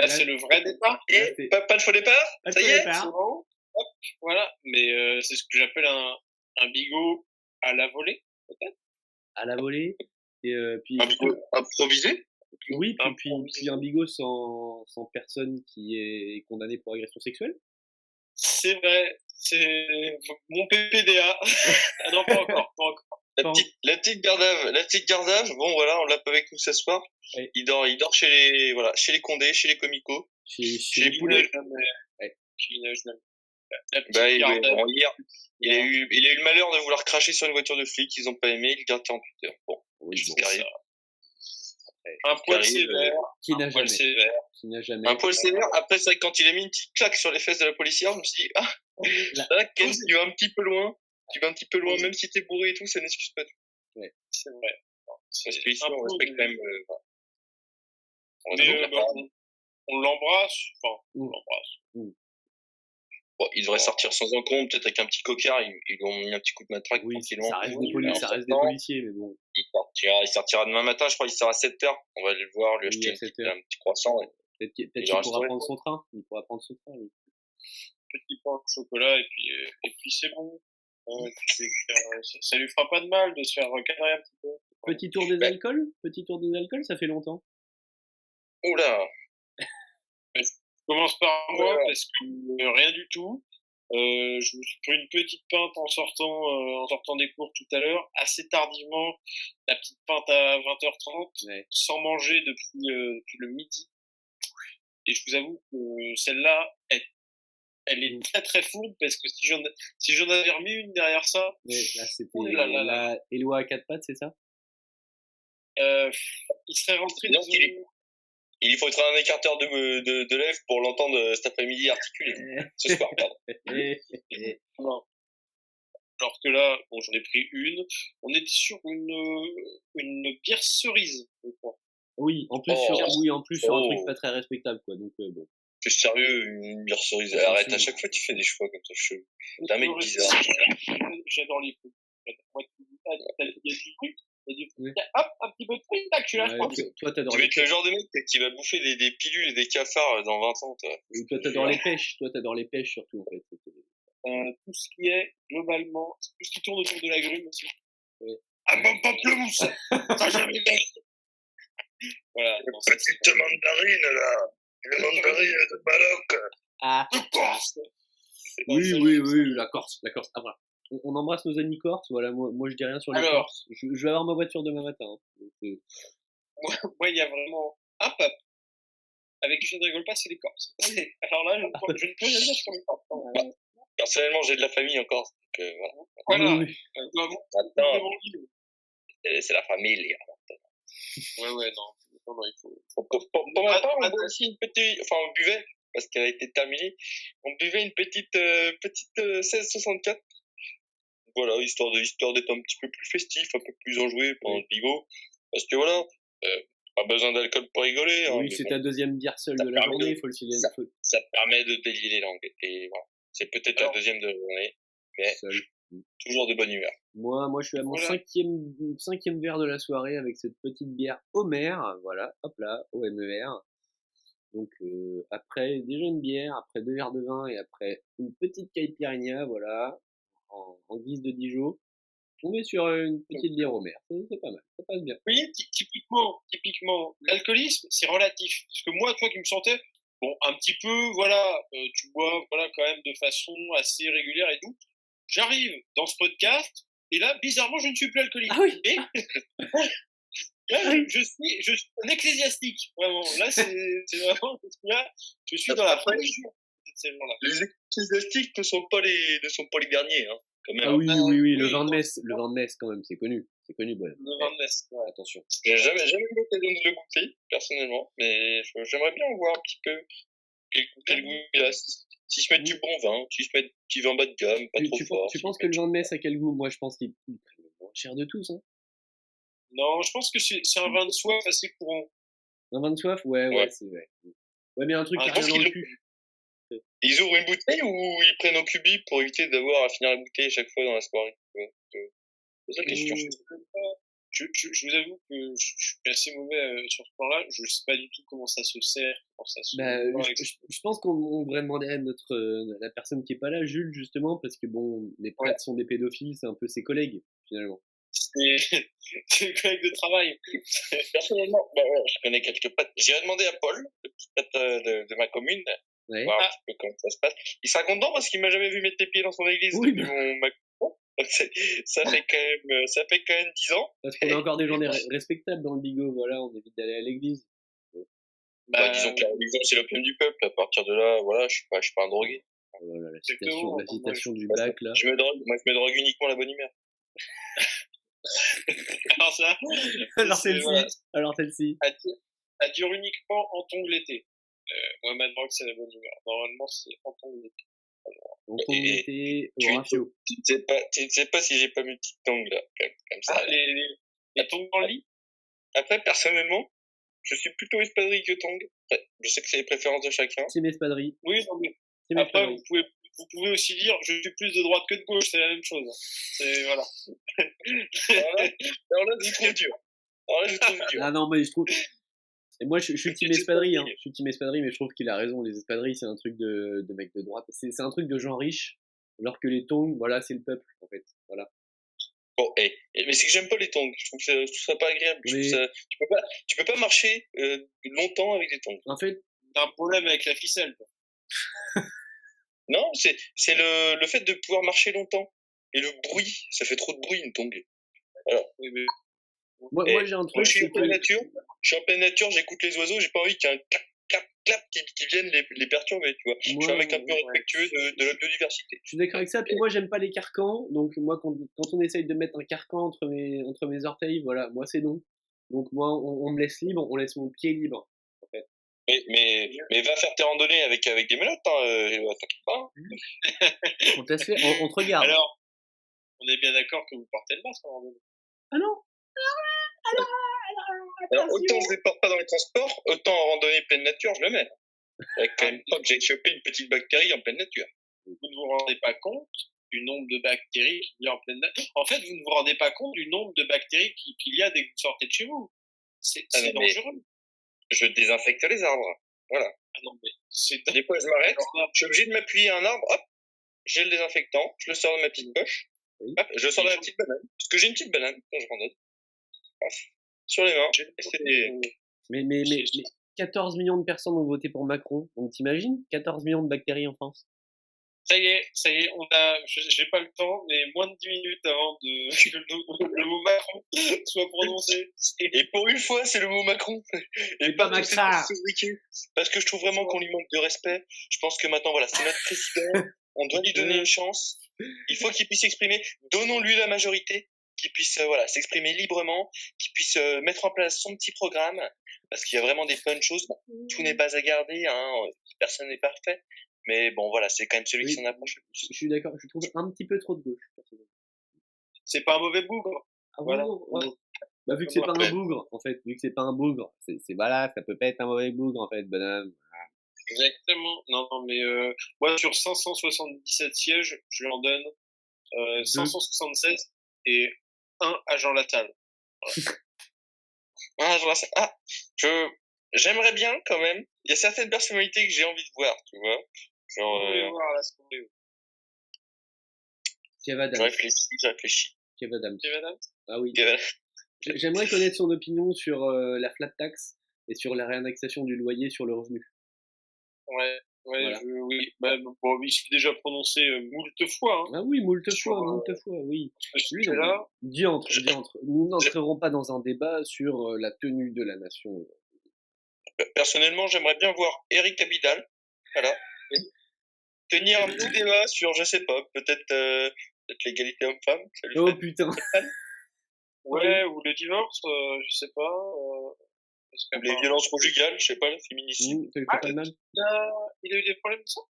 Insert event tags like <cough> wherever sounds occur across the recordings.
là, là- c'est le vrai départ. Et c'est- pas, pas de faux départ? Pas de Ça y est? bon. Hop, voilà. Mais euh, c'est ce que j'appelle un, un bigot à la volée. à la volée. Et euh, puis, Un bigot improvisé? Oui, puis, puis, puis un bigot sans, sans personne qui est condamné pour agression sexuelle? C'est vrai. C'est mon PPDA. <laughs> ah non, pas encore. Pas encore. La petite, la petite gardave, la petite gardave, bon voilà, on l'a pas avec nous ce soir. Oui. Il dort, il dort chez les, voilà, chez les Condés, chez les Comicos. Chez, Chez chez les poulets. Ouais. Petite Bah, il, bon, hier, il a eu, il a eu le malheur de vouloir cracher sur une voiture de flic, ils ont pas aimé, il garde 48 heures. Bon, Oui, bon. Un poil arrive, sévère. qui n'a jamais. sévère. Qui n'a jamais. Un poil sévère. Après, c'est quand il a mis une petite claque sur les fesses de la policière, je me suis dit, ah, là, tu vas un petit peu loin? Tu vas un petit peu loin, même si t'es bourré et tout, ça n'excuse pas tout. C'est vrai. Parce que ici, on respecte quand même, euh. On euh, bah, on, on l'embrasse. Enfin, on Mm. l'embrasse. Bon, il devrait sortir sans encombre, peut-être avec un petit cocard, ils, ils lui ont mis un petit coup de matraque Oui, tranquillement. ça reste, Oui, des, poli- mais en ça reste des policiers, mais bon. Il sortira, il sortira demain matin, je crois, il sort à 7 heures. On va aller le voir, lui Oui, acheter à un 7 petit, un petit croissant. Peut-être qu'il peut pourra ouais. prendre son train. Il pourra prendre son train, lui. Petit pain au chocolat et puis, euh, et puis c'est bon. Ça, ça lui fera pas de mal de se faire recadrer un petit peu. Petit tour des Ouais. alcools? Petit tour des alcools, ça fait longtemps. Oula! <laughs> Je commence par moi Ouais. parce que euh, rien du tout. Euh, je me suis pris une petite pinte en sortant, euh, en sortant des cours tout à l'heure, assez tardivement, la petite pinte à 20h30, Ouais. sans manger depuis, euh, depuis le midi. Et je vous avoue que celle-là, elle, elle est très très fourbe parce que si j'en, si j'en avais remis une derrière ça, Mais là, c'était Oh là là là. la Eloi à quatre pattes, c'est ça? Euh, il serait rentré Non, dans il une- Il faut être un écarteur de, de, de lèvres pour l'entendre euh, cet après-midi articuler. <laughs> Ce soir, pardon. <laughs> Non. Alors que là, bon, j'en ai pris une. On était sur une, euh, une bière cerise, je crois. Oui, en plus, Oh. sur, oui, en plus sur un Oh. truc pas très respectable, quoi. Donc, euh, bon. T'es sérieux, une bière cerise. Attention. Arrête, à chaque fois tu fais des choix comme ça, chelou. T'es un mec bizarre. J'adore les fruits. Moi, tu dis, ah, t'as- Il y a du a du. Tiens, Hop, un petit peu de fruit, tac, je suis là, je Ouais, toi, toi, t'adores Tu vas les être le genre de mec qui va bouffer des, des pilules et des cafards dans 20 ans, toi. Toi, t'adores les pêches. Toi, t'adores les pêches, surtout, en fait. Euh, tout ce qui est, globalement, tout ce qui tourne autour de la grume aussi. Oui. Ah, mon pamplemousse! Ça, j'avais <laughs> bien. Voilà. Petite mandarine, là. Le mandarine de Maroc. Ah, De Corse! Oui, oui, oui, la Corse, la Corse. Ah, voilà. On, on embrasse nos amis corses. Voilà, moi, moi, je dis rien sur les Alors. Corses. Je, je vais avoir ma voiture demain matin. hein. Donc, euh, Moi, il y a vraiment un peuple avec qui je ne rigole pas, c'est les Corses. <laughs> Alors là, je, ne peux- je ne peux rien dire sur les Corses. Personnellement, j'ai de la famille en Corse. Donc, euh, voilà. Voilà. oui. Euh, bah, bon, c'est la famille. Ouais, ouais, non. Non, non, il faut. Pour ma part, on boit aussi une petite, enfin, on buvait, parce qu'elle a été terminée, on buvait une petite, euh, petite euh, 1664. Voilà, histoire de, histoire d'être un petit peu plus festif, un peu plus enjoué pendant Oui. le bigot. Parce que voilà, euh, pas besoin d'alcool pour rigoler. hein, Oui, c'est bon, ta deuxième bière seule de la journée. Il faut le signaler. ça- ça permet de délier les langues. Et voilà. C'est peut-être la deuxième de la journée, mais seul. Toujours de bonne humeur. Moi, moi, je suis à mon Voilà. cinquième, cinquième verre de la soirée avec cette petite bière Homer. Voilà, hop là, O-M-E-R. Donc, euh, après déjà une bière, après deux verres de vin et après une petite caipirinha, voilà, en, en guise de Dijon. On est sur une petite bière Homer. C'est pas mal, ça passe bien. Oui, ty- typiquement, typiquement, l'alcoolisme, c'est relatif. Parce que moi, toi qui me sentais, bon, un petit peu, voilà, euh, tu bois, voilà, quand même de façon assez régulière et tout. J'arrive dans ce podcast, et là, bizarrement, je ne suis plus alcoolique. Ah oui. Et <laughs> là, je, je suis, je suis un ecclésiastique, vraiment. Là, c'est <laughs> vraiment, là, je suis dans la religion de ces gens-là. Les ecclésiastiques ne sont pas les, ne sont pas les derniers, hein, quand même. Ah oui, Ah, oui, oui, le oui, vin de messe, le vin de messe quand même, c'est connu. C'est connu, bon. Le vin de messe, ouais. Attention. J'ai jamais, jamais eu l'occasion de le goûter, personnellement, mais j'aimerais bien voir un petit peu quel, quel goût il a. S'ils se mettent du bon vin, s'ils se mettent du vin bas de gamme, pas Tu, trop tu, fort. penses- tu penses que le vin de messe a quel goût? Moi, je pense qu'il le moins cher de tous. Hein. Non, je pense que c'est un vin de soif assez courant. Un vin de soif? Ouais, ouais, Ouais. c'est vrai. Ouais, mais un truc Ah, qui je a pense rien cul. Ils ouvrent une bouteille ou ils prennent au cubi pour éviter d'avoir à finir la bouteille à chaque fois dans la soirée? Ouais, C'est ça la question. Je, je, je vous avoue que je, je suis assez mauvais euh, sur ce point-là. Je ne sais pas du tout comment ça se sert, comment ça se. Bah, je, avec- je- je pense qu'on on devrait demander à notre euh, la personne qui est pas là, Jules, justement, parce que bon, les prêtres sont des pédophiles, c'est un peu ses collègues finalement. C'est <laughs> c'est le collègue de travail. <laughs> Personnellement, bah, ouais, je connais quelques potes. J'irai demander à Paul, le petit pote euh, de, de ma commune, Ouais. voir un petit peu comment ça se passe. Il sera content parce qu'il m'a jamais vu mettre les pieds dans son église Oui, depuis mon ma- Donc, c'est- <laughs> ça fait quand même, euh, ça fait quand même 10 ans. Parce qu'on a encore des journées re- respectables dans le bigot, voilà, on évite d'aller à l'église. Bah, Bah, disons que la religion, c'est l'opium du peuple. À partir de là, voilà, je suis pas, je suis pas un drogué. Oh là là, la citation, la moi, citation du je- bac là. Je me drogue, moi, je me drogue uniquement la bonne humeur. <laughs> alors ça, <laughs> Alors c'est- celle-ci, voilà, alors celle-ci. elle dure- elle dure uniquement en tongue l'été. Euh, moi, ma drogue, c'est la bonne humeur. Normalement, c'est en tongue l'été. Et- tu- au ratio. Tu ne sais pas, tu sais pas si j'ai pas mes petites tongues là, comme, comme ça. Ah, les, les, la tongue dans le lit? Après, personnellement, je suis plutôt espadrille que tongue. Après, je sais que c'est les préférences de chacun. Team espadrille. Oui, non, mais Team après, vous pouvez, vous pouvez aussi dire je suis plus de droite que de gauche, c'est la même chose. C'est, voilà. Alors là, <laughs> alors là, je trouve dur. Alors là, je trouve dur. Ah non, mais je trouve. Et moi, je, je suis team espadrille, hein. Je suis team espadrille, mais je trouve qu'il a raison. Les espadrilles, c'est un truc de, de mec de droite. C'est c'est un truc de gens riches. Alors que les tongs, voilà, c'est le peuple, en fait. Voilà. Bon, eh, eh, mais c'est que j'aime pas les tongs. Je trouve que ça, je trouve ça pas agréable. Je trouve Mais- ça- tu peux pas, tu peux pas marcher euh, longtemps avec des tongs. En fait, T'as un problème avec la ficelle. quoi. <laughs> Non, c'est, c'est le, le fait de pouvoir marcher longtemps. Et le bruit, ça fait trop de bruit une tongue. Oui, mais moi, moi j'ai un Moi, truc. je suis en pleine nature. Je suis en pleine nature, j'écoute les oiseaux, j'ai pas envie qu'il y ait un clap, clap, clap qui, qui vienne les, les perturber, tu vois. je suis Moi, un mec un peu respectueux de, de la biodiversité. Je suis d'accord avec ça. Puis moi, j'aime pas les carcans. Donc, moi, quand, quand on essaye de mettre un carcan entre mes, entre mes orteils, voilà, moi, c'est non. Donc, moi, on, on me laisse libre, on laisse mon pied libre. Mais, mais, mais va faire tes randonnées avec, avec des menottes, hein, euh, t'inquiète pas. hein. On laisse faire, on, on te regarde. alors, on est bien d'accord que vous portez le masque en randonnée. ah non Alors, autant je ne les porte pas dans les transports, autant en randonnée pleine nature, je le mets. Avec quand même pas que j'ai chopé une petite bactérie en pleine nature. Vous ne vous rendez pas compte du nombre de bactéries qu'il y a en pleine nature. En fait, vous ne vous rendez pas compte du nombre de bactéries qui- qu'il y a dès que vous sortez de chez vous. C'est Ah c'est dangereux. Je désinfecte les arbres. Ah non, mais c'est Des fois, je m'arrête, je suis obligé de m'appuyer à un arbre, hop, j'ai le désinfectant, je le sors de ma petite poche, Oui. hop, je le sors de la petite banane. Parce que j'ai une petite banane quand je randonne. Sur les mains. Et c'est- Mais, mais, mais, mais 14 millions de personnes ont voté pour Macron. Donc, t'imagines? 14 millions de bactéries en France. Ça y est, ça y est, on a, je- j'ai pas le temps, mais moins de 10 minutes avant de, <laughs> que le, le mot Macron <laughs> soit prononcé. Et pour une fois, c'est le mot Macron. Et pas Macron. Parce que je trouve vraiment qu'on lui manque de respect. Je pense que maintenant, voilà, c'est notre président. <laughs> On doit lui donner une chance. Il faut qu'il puisse s'exprimer. Donnons-lui la majorité. Qu'il puisse, euh, voilà, s'exprimer librement. Qu'il puisse euh, mettre en place son petit programme. Parce qu'il y a vraiment des bonnes choses. Bon, tout n'est pas à garder, hein. Personne n'est parfait. Mais bon, voilà, c'est quand même celui qui s'en approche le Je, plus. je suis d'accord, je trouve un petit peu trop de gauche. C'est pas un mauvais bougre. Ah Voilà. bon ouais. Bah, vu que c'est pas un bougre, en fait, vu que c'est pas un bougre, c'est c'est- voilà, ça peut pas être un mauvais bougre, en fait, bonhomme. Exactement. Non, non, mais euh, moi, sur 577 sièges, je lui en donne euh, 576 et un à Jean Latal. <laughs> Ah, je. Ah, j'aimerais bien quand même. Il y a certaines personnalités que j'ai envie de voir, tu vois. Genre, euh, voir. Kev je réfléchis, je réfléchis. Kev Adams. Ah oui. J'ai- J'aimerais connaître son opinion sur euh, la flat tax et sur la réindexation du loyer sur le revenu. Ouais, ouais, Voilà. je, oui. Bah, bon, il s'est déjà prononcé euh, moult fois. Hein. Ah oui, moult fois, euh, moult fois, oui. Oui, sujet-là, Diantre, diantre. Nous n'entrerons pas dans un débat sur euh, la tenue de la nation. Personnellement, j'aimerais bien voir Eric Abidal. Voilà. Tenir un petit débat sur, je sais pas, peut-être, euh, peut-être l'égalité homme-femme. Oh putain. <laughs> ouais, ou le divorce, euh, je sais pas. Parce Ou que, les violences conjugales, je sais pas, le féminicide. Mmh, Ah, pas de mal. il, a, eu des problèmes de ça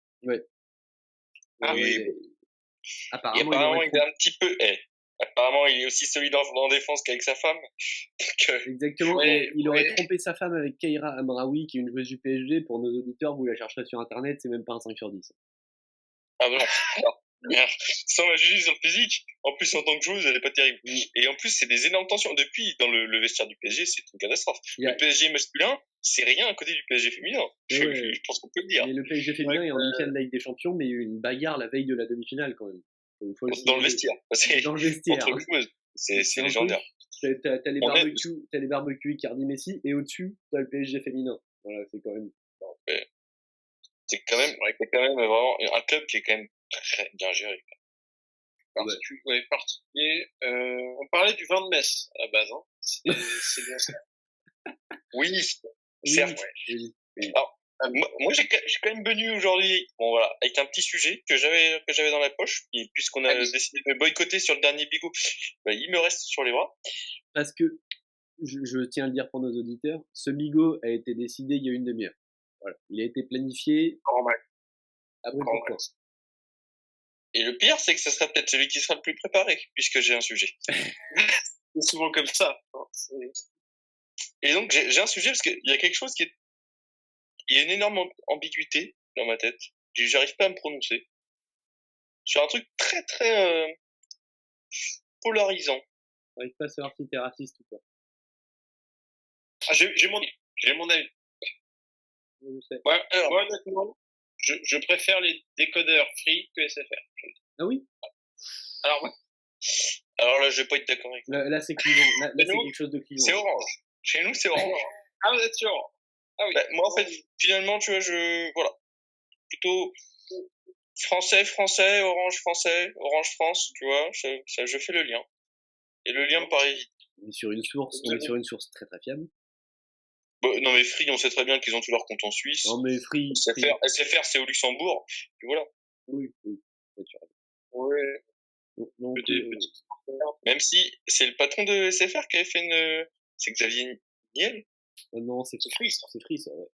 Ah Ouais, oui. mais- Et Apparemment, il est un petit peu, eh, apparemment, il est aussi solide en, en défense qu'avec sa femme. <laughs> Donc, euh, Exactement, Ouais, et il aurait trompé sa femme avec Keira Amraoui, qui est une joueuse du PSG. Pour nos auditeurs, vous la chercherez sur internet, c'est même pas un 5 sur 10. ah bon. <laughs> Alors, <laughs> sans la juger sur le physique, en plus en tant que joueuse, elle est pas terrible. Et en plus, c'est des énormes tensions. Depuis, dans le, le vestiaire du PSG, c'est une catastrophe. Le PSG masculin, c'est rien à côté du PSG féminin. Je, Ouais, ouais. je- je pense qu'on peut le dire. Mais le PSG féminin Ouais, est en euh, demi-finale de la Ligue des Champions, mais il y a eu une bagarre la veille de la demi-finale quand même. Faut le Dans le vestiaire. C'est Dans le vestiaire. entre joueuses. C'est légendaire. T'as- T'as t'as les barbecues, t'as les barbecues Icardi Messi, et au-dessus, t'as le PSG féminin. Voilà, c'est quand même. C'est quand même, c'est quand même vraiment un club qui est quand même très bien géré. Ouais, particulier. Euh, on parlait du vin de Metz à la base. Hein. <laughs> C'est bien ça. Oui, certes. oui. Moi, moi, j'ai quand- même venu aujourd'hui, bon voilà, avec un petit sujet que j'avais que j'avais dans la poche, et puisqu'on a Allez. décidé de boycotter sur le dernier bigot, bah, il me reste sur les bras. Parce que, je, je tiens à le dire pour nos auditeurs, ce bigot a été décidé il y a une demi-heure. Voilà. Il a été planifié Normal. pour point. Et le pire, c'est que ce sera peut-être celui qui sera le plus préparé, puisque j'ai un sujet. <laughs> C'est souvent comme ça. Et donc j'ai un sujet parce qu'il y a quelque chose qui est, il y a une énorme amb- ambiguïté dans ma tête. J'arrive pas à me prononcer sur un truc très très euh, polarisant. J'arrive pas à savoir si t'es raciste ou pas. Ah, j'ai j'ai mon, j'ai mon avis. Je sais. Ouais, Alors. moi, honnêtement, je, je préfère les décodeurs free que SFR. Ah oui Alors, ouais, Alors là, je vais pas être d'accord avec. Là, là, c'est. Là, là, c'est quelque chose de clivant. C'est orange. Chez nous, c'est orange. ah, vous êtes sûr? Ah oui. Bah, moi, en fait, finalement, tu vois, je voilà, plutôt français, français, orange, français, orange France, tu vois, je, ça, je fais le lien. Et le lien me paraît. On est sur une source, on est sur une source très très fiable. Bah, non mais Free, on sait très bien qu'ils ont tous leurs comptes en Suisse. Non mais free. free. SFR, SFR c'est au Luxembourg. Et voilà. Oui, oui. Ouais, Donc, petit, euh, petit. Même si c'est le patron de SFR qui avait fait une, c'est Xavier Niel, euh, non, c'est free, c'est free ça. Ouais.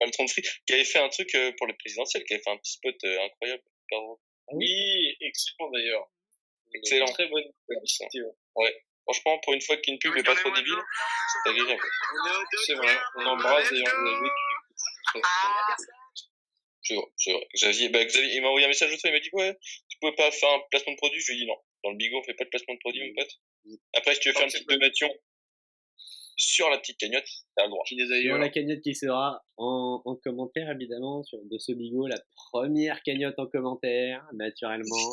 patron de Free, qui avait fait un truc euh, pour les présidentielles, qui avait fait un petit spot euh, incroyable. hyper drôle. Oui, excellent d'ailleurs. Excellent. Très bonne publicité. ouais. Franchement, pour une fois qu'une pub est pas trop débile, c'est agréable. C'est vrai. On embrasse Xavier qui écoute. C'est vrai, c'est vrai. Xavier, bah, Xavier, il m'a envoyé un message fois, il m'a dit, ouais, tu pouvais pas faire un placement de produit? Je lui ai dit non. Dans le bigot, on fait pas de placement de produit, mon pote. Après, si tu veux faire une petite donation sur la petite cagnotte, t'as le droit. Sur d'ailleurs. la cagnotte qui sera en, en commentaire évidemment sur de ce bigot, la première cagnotte en commentaire, naturellement.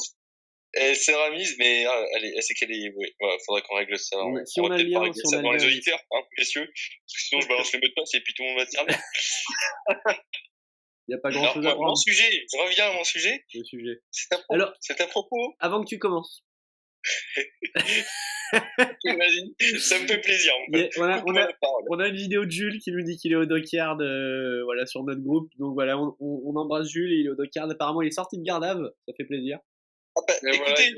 Elle s'est remise, mais ah, elle est, c'est qu'elle est, ouais, ouais, faudrait qu'on règle ça. Si on va peut-être pas régler si ça devant les auditeurs, hein, messieurs. Parce que sinon, je balance le mot de passe et puis tout le monde va se servir. <laughs> Il n'y a pas grand Alors, chose à mon sujet, je reviens à mon sujet. le sujet. C'est à, propos- Alors- c'est à propos. Avant que tu commences, <laughs> Vas-y, ça me fait plaisir. a- pote. voilà, on, a, on une vidéo de Jules qui nous dit qu'il est au dockyard euh, voilà, sur notre groupe. Donc voilà, on, on- on embrasse Jules et il est au dockyard. Apparemment, il est sorti de Gardave, ça fait plaisir. Ah bah, écoutez,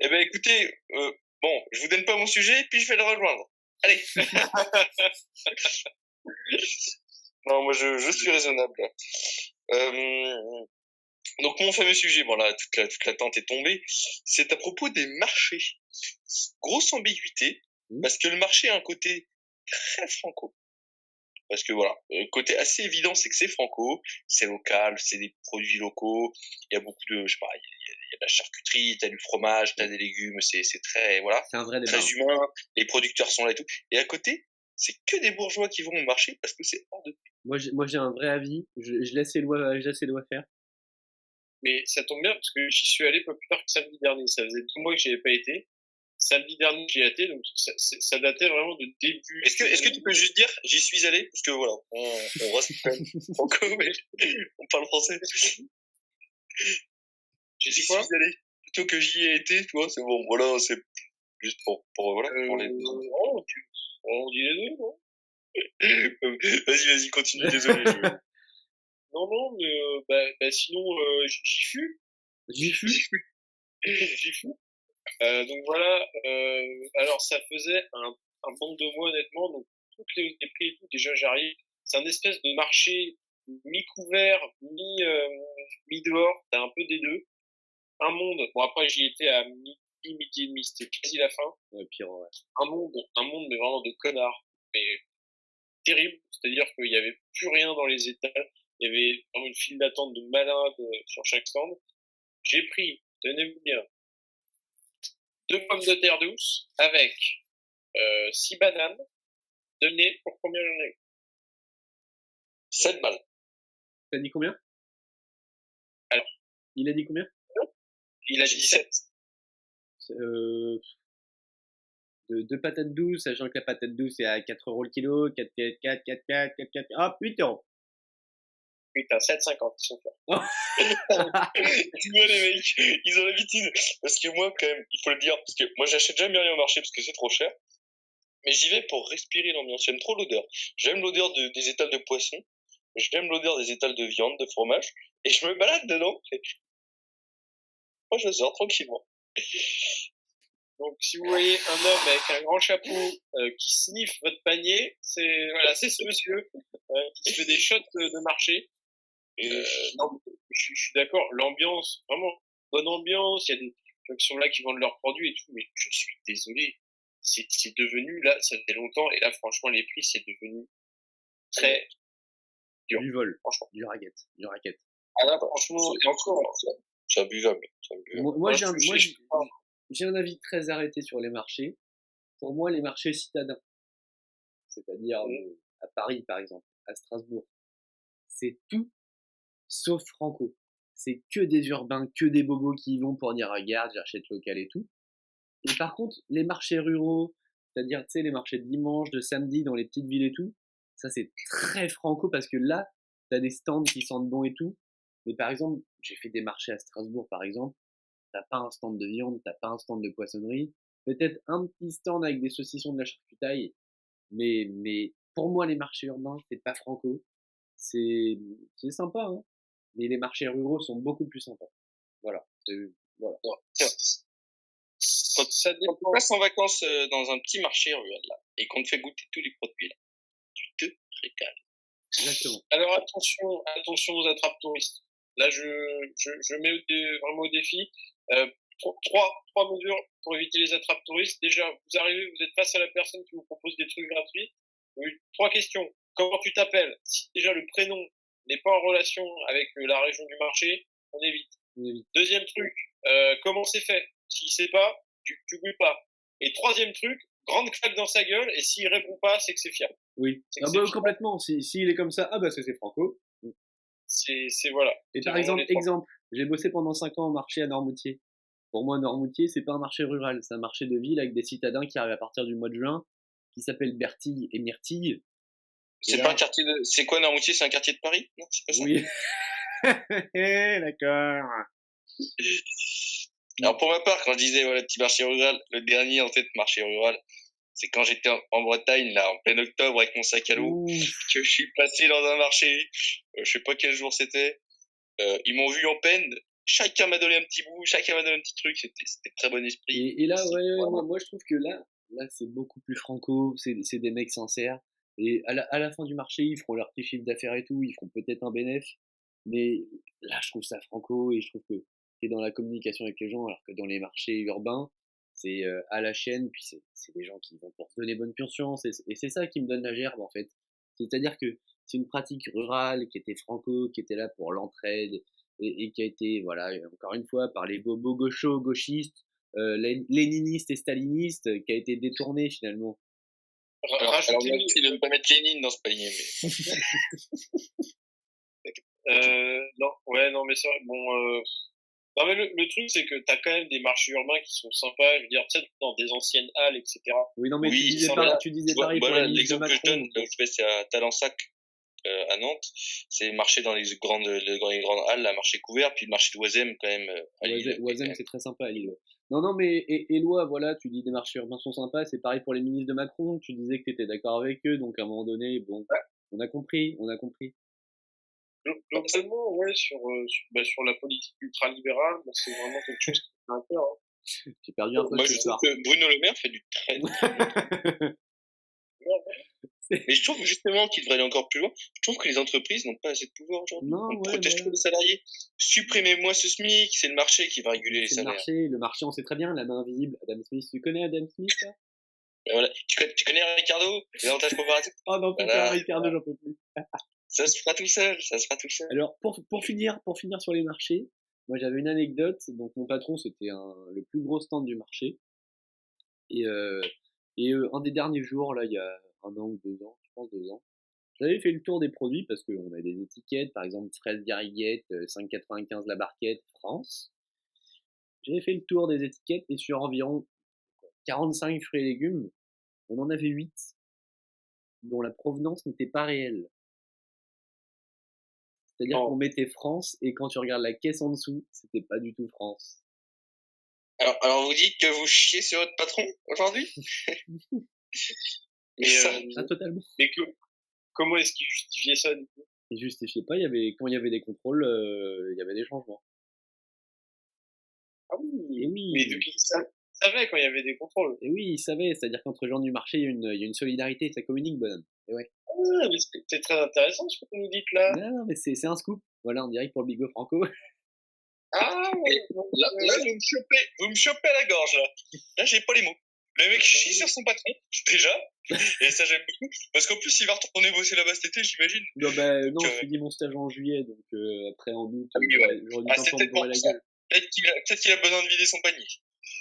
eh ben, écoutez, euh, bon, je vous donne pas mon sujet, puis je vais le rejoindre. Allez. <laughs> non, moi, je, je suis raisonnable. Euh, donc, mon fameux sujet, bon là, toute la, toute la tente est tombée, c'est à propos des marchés. Grosse ambiguïté, Mhm. parce que le marché a un côté très franco. Parce que voilà, le côté assez évident, c'est que c'est franco, c'est local, c'est des produits locaux, il y a beaucoup de, je sais pas, il y a de la charcuterie, t'as du fromage, t'as des légumes, c'est, c'est très, voilà, C'est un vrai débat. très humain, les producteurs sont là et tout. Et à côté, c'est que des bourgeois qui vont au marché parce que c'est hors de prix. Moi, j'ai, moi, j'ai un vrai avis. Je, je laisse les lois, je laisse les lois faire. Mais ça tombe bien parce que j'y suis allé pas plus tard que samedi dernier. Ça faisait deux mois que j'y avais pas été. Samedi dernier, j'y étais, donc ça, c'est- ça datait vraiment de début. Est-ce que, est-ce que tu peux juste dire, j'y suis allé, parce que voilà, on, on reste quand même <laughs> franco, mais on parle français. J'ai dit quoi plutôt que j'y ai été, tu vois, c'est bon, voilà, c'est juste pour, pour voilà, euh, pour les... tu- On dit les deux, non? <laughs> Vas-y, vas-y, continue, désolé. je- <laughs> Non, non, mais euh, bah, bah, sinon, euh, j'y fus. J'y fus. J'y fus. <laughs> Euh, donc voilà, euh, alors ça faisait un, un bon de mois honnêtement, donc toutes les, les prix et tout, déjà j'arrive. C'est un espèce de marché mi-couvert, mi, mi-dehors, t'as un peu des deux. Un monde, bon après j'y étais à midi, midi et demi, c'était quasi la fin. Ouais, pire, ouais. Un monde, un monde mais vraiment de connards, mais terrible, c'est-à-dire qu'il y avait plus rien dans les étals, il y avait vraiment une file d'attente de malades euh, sur chaque stand. J'ai pris tenez-vous bien, deux pommes de terre douces avec euh, six bananes données pour combien j'en ai 7 balles. T'as dit combien? Alors. Il a dit combien? Il a dit 7. euh, de, deux patates douces, sachant que la patate douce est à 4 euros le kilo, 4, 4, 4, 4, 4, 4, 4, hop, 8 euros. Putain, 7,50, ils sont forts. <laughs> tu vois, les mecs, ils ont l'habitude. Parce que moi, quand même, il faut le dire, parce que moi, j'achète jamais rien au marché parce que c'est trop cher. Mais j'y vais pour respirer l'ambiance. J'aime trop l'odeur. J'aime l'odeur de, des étals de poisson. J'aime l'odeur des étals de viande, de fromage. Et je me balade dedans. Moi, je sors tranquillement. Donc, si vous voyez un homme avec un grand chapeau euh, qui sniffe votre panier, c'est voilà, c'est ce monsieur euh, qui se fait des shots de, marché. Et, euh, non, je, je suis d'accord, l'ambiance, vraiment bonne ambiance. Il y a des gens qui sont là qui vendent leurs produits et tout, mais je suis désolé, c'est c'est devenu là, ça fait longtemps et là, franchement, les prix c'est devenu très dur. Du vol, Franchement, du raquette, du raquette. ah là, franchement, et encore, C'est abusable. Moi, j'ai un, un avis très arrêté sur les marchés. Pour moi, les marchés citadins, c'est-à-dire euh, à Paris par exemple, à Strasbourg, c'est tout sauf franco. C'est que des urbains, que des bobos qui y vont pour dire regarde, j'achète local et tout. Et par contre, les marchés ruraux, c'est-à-dire tu sais les marchés de dimanche, de samedi dans les petites villes et tout, ça c'est très franco parce que là, t'as des stands qui sentent bon et tout. Mais par exemple, j'ai fait des marchés à Strasbourg par exemple t'as pas un stand de viande, t'as pas un stand de poissonnerie, peut-être un petit stand avec des saucissons de la charcutaille, mais, mais pour moi, les marchés urbains, c'est pas franco. C'est, c'est sympa, hein. Mais les marchés ruraux sont beaucoup plus sympas. Voilà. C'est- voilà. ça, ça Quand dépend. tu passes en vacances euh, dans un petit marché rural, là, et qu'on te fait goûter tous les produits, là, tu te régales. Exactement. Alors attention, attention aux attrapes touristes. Là, je, je, je mets au dé- vraiment au défi euh, tro- trois, trois mesures pour éviter les attrapes touristes. Déjà, vous arrivez, vous êtes face à la personne qui vous propose des trucs gratuits. Oui, Trois questions. Comment tu t'appelles? Si déjà le prénom n'est pas en relation avec euh, la région du marché, on évite. On évite. Deuxième truc, euh, comment c'est fait? S'il sait pas, tu, tu goûtes pas. Et troisième truc, grande claque dans sa gueule, et s'il répond pas, c'est que c'est fiable. Oui. Ah bah, fiable. complètement. Si, s'il est comme ça, ah bah, c'est franco. C'est, voilà. Et par exemple, exemple, j'ai bossé pendant 5 ans au marché à Normoutier. Pour moi, Normoutier, c'est pas un marché rural, c'est un marché de ville avec des citadins qui arrivent à partir du mois de juin, qui s'appellent Bertille et Myrtille. C'est pas un quartier de, c'est quoi Normoutier? C'est un quartier de Paris? Non, c'est pas ça. Oui. <laughs> D'accord. Alors pour ma part, quand je disais voilà petit marché rural, le dernier en tête marché rural, c'est quand j'étais en, Bretagne là en plein octobre avec mon sac à Ouf. que je suis passé dans un marché, euh, je sais pas quel jour c'était. Euh, ils m'ont vu en peine, chacun m'a donné un petit bout, chacun m'a donné un petit truc, c'était c'était très bon esprit. Et, et là, ouais, ouais, moi, moi, je trouve que là, là, c'est beaucoup plus franco, c'est c'est des mecs sincères. Et à la, à la fin du marché, ils feront leur petit chiffre d'affaires et tout, ils feront peut-être un bénéfice. Mais là, je trouve ça franco et je trouve que c'est dans la communication avec les gens, alors que dans les marchés urbains, c'est euh, à la chaîne, puis c'est c'est des gens qui vont pour se donner bonne conscience. Et, c'est- et c'est ça qui me donne la gerbe, en fait. C'est-à-dire que c'est une pratique rurale qui était franco, qui était là pour l'entraide, et, et qui a été, voilà, encore une fois, par les bobos gauchos, gauchistes, euh, lé- léniniste et staliniste euh, qui a été détourné finalement. Rajoutez- merci de ne pas mettre Lénine dans ce panier, mais <laughs> <laughs> Euh, non, ouais, non, mais ça, bon, euh, non, mais le, le truc, c'est que t'as quand même des marchés urbains qui sont sympas, je veux dire, tu sais, dans des anciennes halles, etc. Oui, non, mais Oui, tu disais, pareil, va. tu disais Tu vois, voilà, l'exemple que je Macron. donne, là où je vais, c'est à Talensac, euh, à Nantes. C'est marché dans les grandes, les, dans les grandes halles, là, marché couvert, puis le marché de Oisem, quand même, euh. Oisem, c'est très sympa à Lille. ouais. Non, non, mais et, Éloi, voilà, tu dis des marchés urbains sont sympas, c'est pareil pour les ministres de Macron, tu disais que tu étais d'accord avec eux, donc à un moment donné, bon, on a compris, on a compris. Globalement, ouais, sur, euh, sur, bah, sur la politique ultralibérale, bah, c'est vraiment quelque chose qui fait un peu, hein. J'ai perdu un peu Moi, je trouve que Bruno Le Maire fait du très, <laughs> Mais je trouve justement qu'il devrait aller encore plus loin. Je trouve que les entreprises n'ont pas assez de pouvoir aujourd'hui. Non, On ouais, protège voilà. tous les salariés. Supprimez-moi ce SMIC, c'est le marché qui va réguler les C'est le salaires. marché, le marché, on sait très bien, la main invisible. Adam Smith, tu connais Adam Smith, Et voilà. tu, connais, tu connais Ricardo? Les avantages comparatifs Oh non, putain, Voilà. Ricardo, j'en peux plus. <laughs> Ça se fera tout seul, ça se fera tout seul. Alors, pour, pour finir, pour finir sur les marchés, moi j'avais une anecdote. Donc mon patron, c'était le plus gros stand du marché. Et, euh, et euh, un des derniers jours, là, il y a un an ou deux ans, je pense deux ans, j'avais fait le tour des produits parce qu'on a des étiquettes, par exemple fraise gariguette, 5,95 la barquette, France. J'avais fait le tour des étiquettes et sur environ 45 fruits et légumes, on en avait 8 dont la provenance n'était pas réelle. C'est-à-dire qu'on mettait France et quand tu regardes la caisse en dessous, c'était pas du tout France. Alors, alors vous dites que vous chiez sur votre patron aujourd'hui? <laughs> Mais ça, euh, totalement. Mais que, comment est-ce qu'il justifiait ça du coup? Il justifiait pas. Il y avait quand il y avait des contrôles, euh, il y avait des changements. Ah oui. oui. Mais depuis ça, savait quand il y avait des contrôles. Et oui, il savait, c'est-à-dire qu'entre gens du marché, il y a une, il y a une solidarité, ça communique, bonhomme. Et ouais. Ah, mais c'est très intéressant ce que vous nous dites là. Non, mais c'est un scoop. Voilà, on dirait pour le Bigo Franco. <laughs> Ah, là, là, vous me chopez, vous me chopez à la gorge là. Là, j'ai pas les mots. Le mec chie sur son patron, <laughs> déjà. Et ça, j'aime beaucoup. Parce qu'en plus, il va retourner bosser là-bas cet été, j'imagine. Non, bah, non, je finis mon stage en juillet, donc euh, après en août, ah, oui, j'aurai du ah, temps pour la gueule. Peut-être qu'il a, peut a, besoin de vider son panier.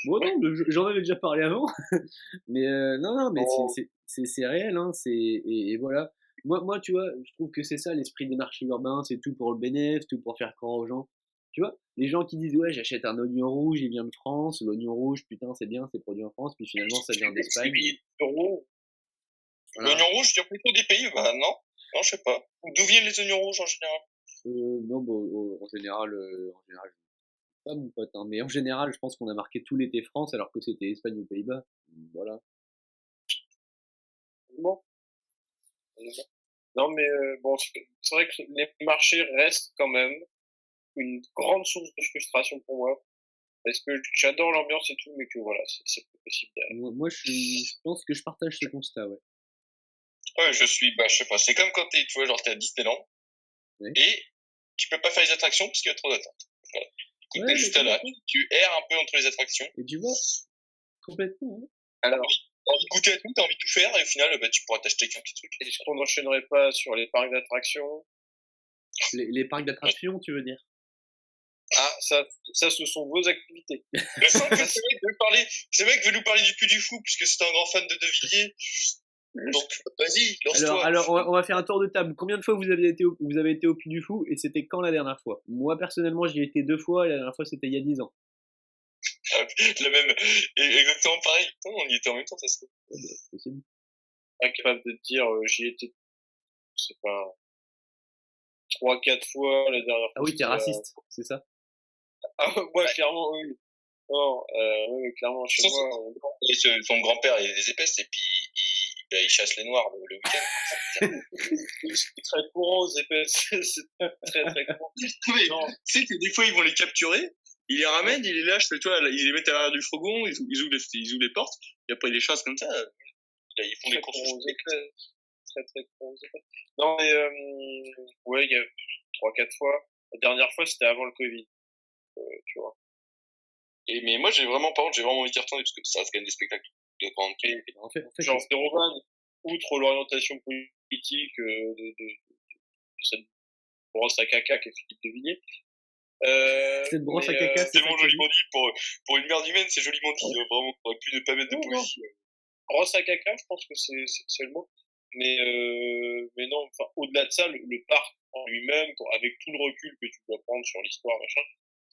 Bon, non, j'en avais déjà parlé avant. <laughs> mais euh, non, non, mais oh. c'est réel, hein. Et, et, voilà. Moi, moi, tu vois, je trouve que c'est ça l'esprit des marchés urbains, c'est tout pour le bénéfice, tout pour faire croire aux gens. Tu vois, les gens qui disent ouais, j'achète un oignon rouge, il vient de France, l'oignon rouge, putain, c'est bien, c'est produit en France, puis finalement ça vient d'Espagne. L'oignon rouge vient plutôt des pays, bah non, non, je sais pas. D'où viennent les oignons rouges en général? Euh, Non, bon, en général, euh, en général, pas mon pote, hein, mais en général, je pense qu'on a marqué tout l'été France alors que c'était Espagne ou Pays-Bas. Voilà. Bon. Non, mais euh, bon, c'est vrai que les marchés restent quand même une grande source de frustration pour moi. Parce que j'adore l'ambiance et tout, mais que voilà, c'est pas possible. Moi, je, je, pense que je partage ce constat, ouais. Ouais, je suis, bah, je sais pas, c'est comme quand t'es, tu vois, genre t'es à Disneyland, et tu peux pas faire les attractions parce qu'il y a trop d'attentes. Voilà. Là, tu erres un peu entre les attractions. Et tu vois, complètement. Hein. Alors, t'as envie de goûter à tout, t'as envie de tout faire, et au final, bah, tu pourras t'acheter qu'un petit truc. Est-ce qu'on n'enchaînerait pas sur les parcs d'attractions les, les, parcs d'attractions, tu veux dire? Ah, ça, ça, ce sont vos activités. Je sens <laughs> que ce mec veut parler, ce mec veut nous parler du cul du fou, puisque c'est un grand fan de De Villiers. Donc, vas-y, lance-toi. Alors, alors on, va, faire un tour de table. Combien de fois vous avez été au, vous avez été au Puy du Fou et c'était quand la dernière fois? Moi, personnellement, j'y ai été deux fois et la dernière fois, c'était il y a dix ans. <laughs> la même, exactement pareil. on y était en même temps, ça se trouve. C'est possible. Incapable de te dire, euh, j'y étais, je sais pas, trois, quatre fois la dernière fois. Ah oui, t'es raciste, c'est ça? Ah, <laughs> moi, clairement, oui. Non, euh, oui, clairement, chez moi. Euh... son grand-père, il a des épaisses, et puis il, ben, il chasse les noirs le, le week-end. c'est très courant aux épaisses. c'est très, très courant. <laughs> tu sais que des fois, ils vont les capturer, ils les ramènent, ils les lâchent, tu vois, ils les mettent à l'arrière du fourgon, ils, ils, ouvrent les, ils ouvrent les portes, et après, ils les chassent comme ça. ils font très les courses. Très, très courant aux épaisses. Non, mais, euh, ouais, il y a trois, quatre fois. La dernière fois, c'était avant le Covid. Euh, tu vois. Et, mais moi, j'ai vraiment, par contre, j'ai vraiment envie d'y retourner parce que ça reste quand même des spectacles de grande qualité. En fait, en fait genre, outre l'orientation politique euh, de, de, de, cette brosse à caca qu'est Philippe de Villiers, euh, cette brosse à caca, euh, c'est bon joliment dit pour, pour une merde humaine, c'est joliment dit. Euh, vraiment, on aurait pu ne pas mettre de poésie. Brosse à caca, je pense que c'est, c'est, le mot. Mais, euh, mais non, enfin, au-delà de ça, le, le parc en lui-même, avec tout le recul que tu dois prendre sur l'histoire, machin,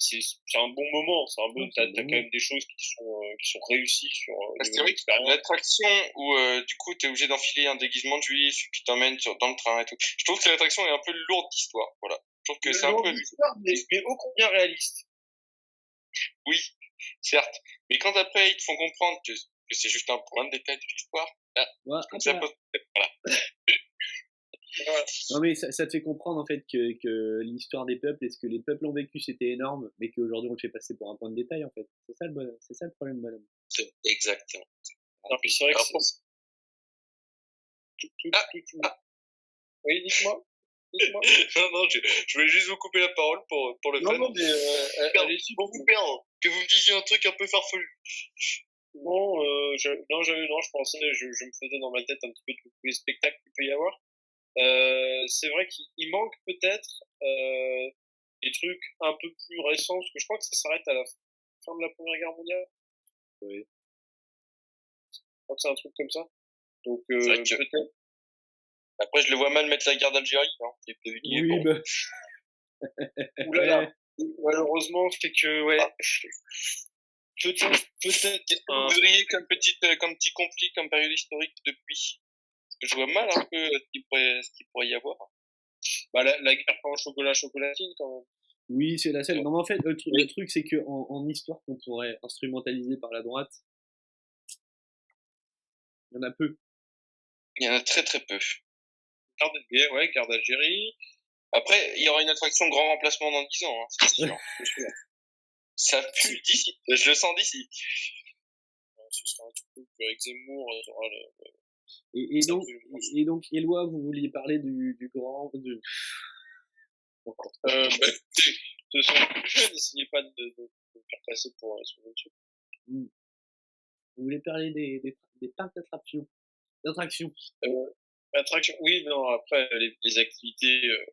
c'est un bon moment. C'est un bon. T'as as quand même des choses qui sont euh, qui sont réussies sur. Euh, c'est l'attraction où euh, du coup t'es obligé d'enfiler un déguisement de juif qui t'emmène dans le train et tout. Je trouve que l'attraction est un peu lourde d'histoire. Voilà. Je trouve que c'est un peu. Mais, mais ô combien réaliste. Oui, certes. Mais quand après ils te font comprendre que, que c'est juste un point de détail de l'histoire, là, ouais, ça pose... voilà. Non mais ça, ça, te fait comprendre en fait que, que l'histoire des peuples et ce que les peuples ont vécu c'était énorme, mais qu'aujourd'hui on le fait passer pour un point de détail en fait. C'est ça le c'est ça le problème, madame. C'est exactement. Non, c'est vrai que tout, tout, ah, tout, ah. Oui, dites-moi. Dites <laughs> non, non, je, je, voulais juste vous couper la parole pour, pour le non, Non, mais euh, allez, pour vous perdre, que vous me disiez un truc un peu farfelu. Bon, euh, je, non, j'avais, non, je pensais, je, je me faisais dans ma tête un petit peu tous les spectacles qu'il peut y avoir. Euh, c'est vrai qu'il manque peut-être euh, des truc un peu plus récent, parce que je crois que ça s'arrête à la fin de la Première Guerre mondiale. Oui. Je crois que c'est un truc comme ça. Donc, euh, C'est que- peut-être. Après, je le vois mal mettre la guerre d'Algérie. Hein. Oui, bon. bah, <laughs> là. Malheureusement, fait que, ouais. Ah. Peut-être, peut-être un. Vous verriez comme, petite, euh, comme petit conflit, comme période historique depuis. Je vois mal un peu euh, ce qu'il pourrait, ce qu'il pourrait y avoir. Bah, la, la guerre en chocolat chocolatine, quand même. oui, c'est la seule. Non, mais en fait, le, tru- le truc, c'est que en, en histoire qu'on pourrait instrumentaliser par la droite, il y en a peu. Il y en a très très peu. Guerre d'Algérie, ouais, guerre d'Algérie. Après, il y aura une attraction grand remplacement dans 10 ans, hein, <laughs> c'est sûr. Ça pue d'ici. Je le sens d'ici. Ce sera un truc avec Zemmour. euh, le- Et, donc, et, donc, Éloi, vous vouliez parler du, du grand. De... Euh, bah, de toute façon, je n'essayez pas de, de, faire passer pour un second dessus. Vous voulez parler des, des, des parcs d'attractions D'attractions. Attraction, oui, non, après, les, les activités euh,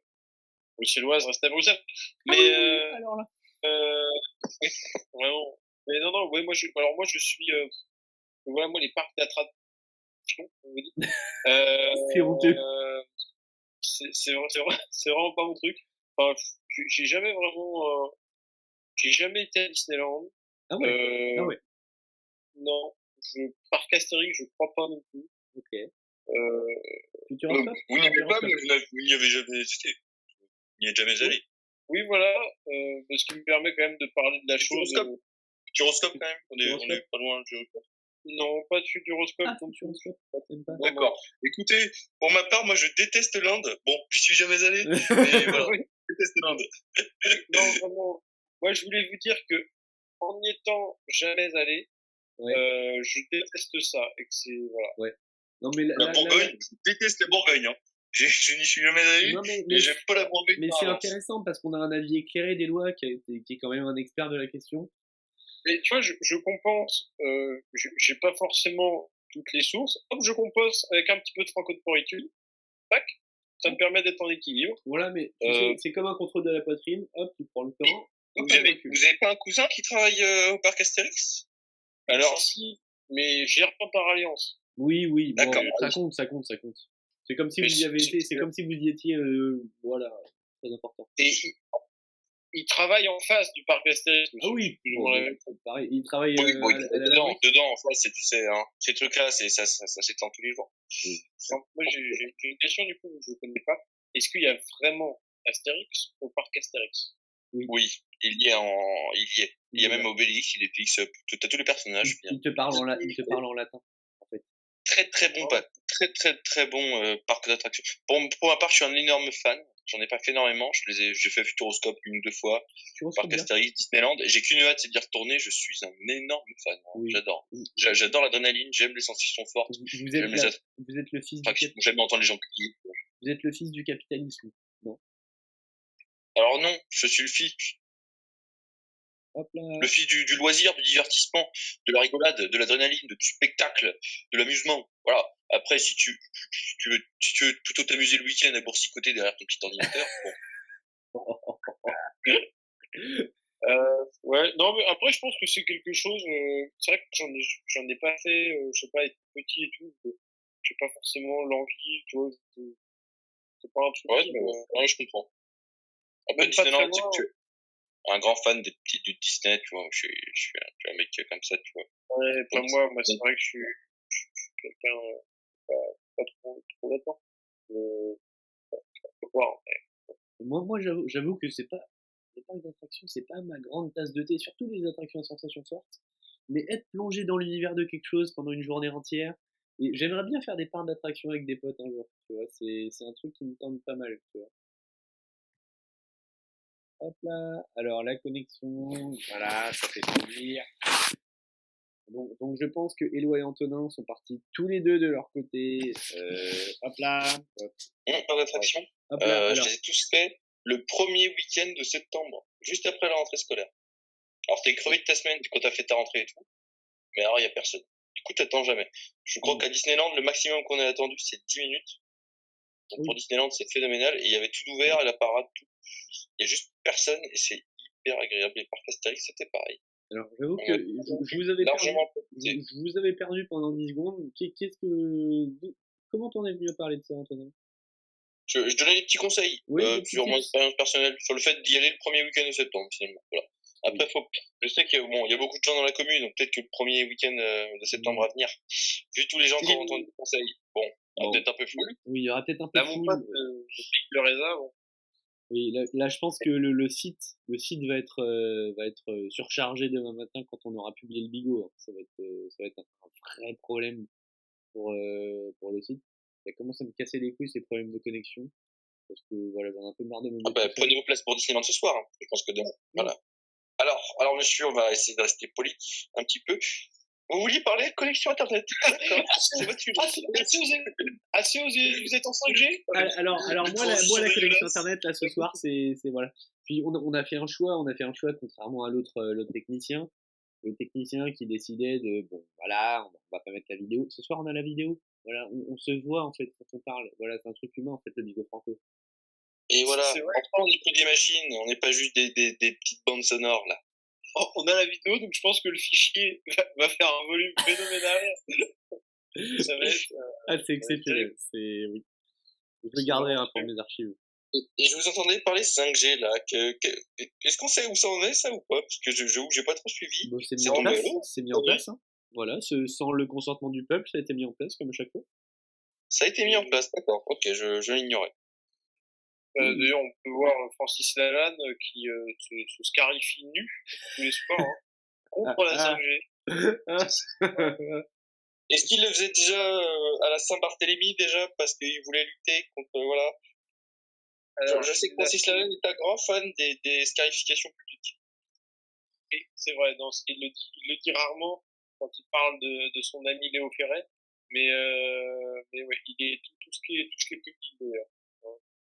bruxelloises restent à Bruxelles. Mais, Ah oui, euh, alors là. euh, <laughs> vraiment. Mais non, non, ouais, moi, je, alors moi, je suis, euh, voilà, moi, les parcs vous. <laughs> Euh, <laughs> C'est vraiment pas mon truc. Enfin, j'ai jamais vraiment, euh, j'ai jamais été à Disneyland. Ah ouais, Euh, ah ouais. Non, je, parc Astérix, je crois pas non plus. ok. Euh, Futuroscope Vous n'y avez pas, mais vous n'y avez jamais été. Vous n'y êtes jamais allé. oui, voilà, euh, ce qui me permet quand même de parler de la chose. Futuroscope quand même. On est, on est pas loin. Je... non, pas de futuroscope. Ah. Futuroscope, t'aimes pas D'accord. Écoutez, pour ma part, moi, je déteste l'Inde. Bon, je suis jamais allé, <laughs> mais voilà, Oui. je déteste l'Inde. non, vraiment. Moi, je voulais vous dire que en n'y étant jamais allé, Ouais. euh, je déteste ça et que c'est voilà. Non, mais la, La la- la- Bourgogne, je déteste la Bourgogne. Hein. Je, je n'y suis jamais allé, Non, mais, mais mais, j'aime pas la Bourgogne. mais c'est intéressant parce qu'on a un avis éclairé qui, a été- qui est quand même un expert de la question. Mais tu vois, je, je compense. Euh, j'ai pas forcément toutes les sources. Hop, je compense avec un petit peu de franco-de-poritude. Tac. Ça me permet d'être en équilibre. Voilà, mais Euh, c'est comme un contrôle de la poitrine. Hop, tu prends le temps. avez, recule. vous avez pas un cousin qui travaille euh, au parc Astérix? Alors si, mais j'y reprends par alliance. Oui, oui, bon, D'accord. ça compte, ça compte, ça compte. C'est comme si Mais vous y avez été, c'est comme si vous y étiez, euh, voilà, très important. Et il, il travaille en face du parc Astérix. Ah oui, il travaille Oui, euh, à, à dedans, dedans, en fait, c'est, tu sais, hein, ces trucs-là, c'est, ça, ça, ça s'étend tous les jours. Moi, j'ai une question du coup, je ne connais pas. Est-ce qu'il y a vraiment Astérix au parc Astérix? Oui, il y est en, il y est. Il y a même Obélix, il est fixe, tout, t'as tous les personnages. il, il te parle en, la- il te parle en latin. Très, très bon, pa- très, très, très bon euh, parc d'attractions. Pour, pour ma part, je suis un énorme fan. J'en ai pas fait énormément. Je les ai, j'ai fait Futuroscope une ou deux fois. Dire Astérix, Disneyland. Et J'ai qu'une hâte, c'est d'y retourner. Je suis un énorme fan. hein. Oui. J'adore. J'adore l'adrénaline. J'aime les sensations fortes. vous, vous êtes J'aime les la- vous êtes le fils du, J'aime entendre les gens crier. vous êtes le fils du capitalisme. Alors non, je suis le fils, Hop là. le fils du, du loisir, du divertissement, de la rigolade, de l'adrénaline, du spectacle, de l'amusement. Voilà. Après, si tu, si tu veux, si tu veux plutôt t'amuser le week-end à boursicoter derrière ton petit ordinateur, <laughs> bon, euh, Ouais, non, mais après, je pense que c'est quelque chose. euh, c'est vrai que j'en ai, j'en ai pas fait, euh, je sais pas, être petit et tout. J'ai pas forcément l'envie, tu vois. c'est- C'est pas un truc. ouais, mais, ouais, je comprends. Après, Disneyland, que tu es un grand fan des petits du Disney, tu vois. Je suis, je suis, un, un mec comme ça, tu vois. Ouais, pas moi, moi c'est vrai que je suis, je suis quelqu'un euh, pas, trop, trop là-dedans. Euh. Moi, moi j'avoue, que c'est pas les parcs d'attractions, c'est pas ma grande tasse de thé, surtout les attractions à sensations fortes. Mais être plongé dans l'univers de quelque chose pendant une journée entière, et j'aimerais bien faire des parcs d'attractions avec des potes un jour, tu vois, c'est, c'est un truc qui me tente pas mal, tu vois. Hop là, alors la connexion, voilà, ça fait plaisir. Donc, donc je pense que Éloi et Antonin sont partis tous les deux de leur côté. Euh, hop là, hop, Hum, pas d'attraction. hop là, Euh, je les ai tous faits le premier week-end de septembre, juste après la rentrée scolaire. Alors, t'es crevé de ta semaine quand t'as fait ta rentrée et tout. Mais alors, il y a personne. Du coup, t'attends jamais. Je crois Mm. qu'à Disneyland, le maximum qu'on a attendu, c'est 10 minutes. Donc, Oui. pour Disneyland, c'est phénoménal. Et il y avait tout ouvert, la parade, tout. Il y a juste personnes et c'est hyper agréable. Les parcs Astérix, c'était pareil. Alors, j'avoue que je, je vous avais perdu, je, vous avais perdu pendant 10 secondes. Qu'est- Qu'est-ce que, comment t'en es venu à parler de ça, Antonin? Je, je donnais des petits conseils Oui, euh, des sur mon expérience personnelle, sur le fait d'y aller le premier week-end de septembre, finalement. Voilà. Après, faut, je sais qu'il y, a- bon, y a beaucoup de gens dans la commune, donc peut-être que le premier week-end euh, de septembre à venir, vu tous les gens qui ont entendu le conseil, bon, Bon. peut-être un peu fou. Oui, il y aura peut-être un peu pique le raisin. Bon. Oui, là, là, je pense que le, le site, le site va être, euh, va être euh, surchargé demain matin quand on aura publié le bigot. hein. Ça va être, euh, ça va être un, vrai problème pour, euh, pour le site. Ça commence à me casser les couilles ces problèmes de connexion. Parce que voilà, j'en ai un peu marre de me Ah bah, prenez vos places pour Disneyland ce soir, hein. je pense que demain. Voilà. Alors, alors, monsieur, on va essayer de rester poli un petit peu. Vous vouliez parler de connexion Internet c'est votre sujet. Ah, c'est assez osé. Assez osé. Vous êtes en 5G Ah, Alors, alors moi, la, moi, la connexion internet là ce soir, c'est, c'est voilà. Puis on, a- on a fait un choix, on a fait un choix contrairement à l'autre, euh, l'autre technicien, le technicien qui décidait de bon, voilà, on va- pas mettre la vidéo. Ce soir, on a la vidéo. Voilà, on, on se voit en fait quand on parle. Voilà, c'est un truc humain en fait le bigot franco. Et voilà, C'est vrai. enfin, on écoute des machines, on n'est pas juste des, des, des petites bandes sonores, là. <laughs> On a la vidéo, donc je pense que le fichier va, faire un volume phénoménal. <laughs> Ça va être. euh, Ah, c'est exceptionnel. C'est oui. Je le garderai hein, pour mes archives. Et, et je vous entendais parler 5G, là. Que, que- est-ce qu'on sait où ça en est, ça, ou pas? Parce que je- j'ai pas trop suivi. Bon, c'est mis C'est en place. C'est mis en place. hein. Voilà, ce- sans le consentement du peuple, ça a été mis en place comme à chaque fois. Ça a été mis en place, d'accord. Ok, je, je l'ignorais. Euh, D'ailleurs, on peut voir Francis Lalanne euh, qui euh, se, se scarifie nu tous les soirs hein, contre la Ah, 5G. <laughs> Est-ce qu'il le faisait déjà euh, à la Saint-Barthélemy, déjà, parce qu'il voulait lutter contre. Voilà? Alors, je sais que Francis Lalanne est un grand fan des, des scarifications publiques. Oui, c'est vrai, non, il, le dit, il le dit rarement quand il parle de, de son ami Léo Ferret, mais, euh, mais ouais, il est tout, tout ce qui est, tout ce qui est public d'ailleurs.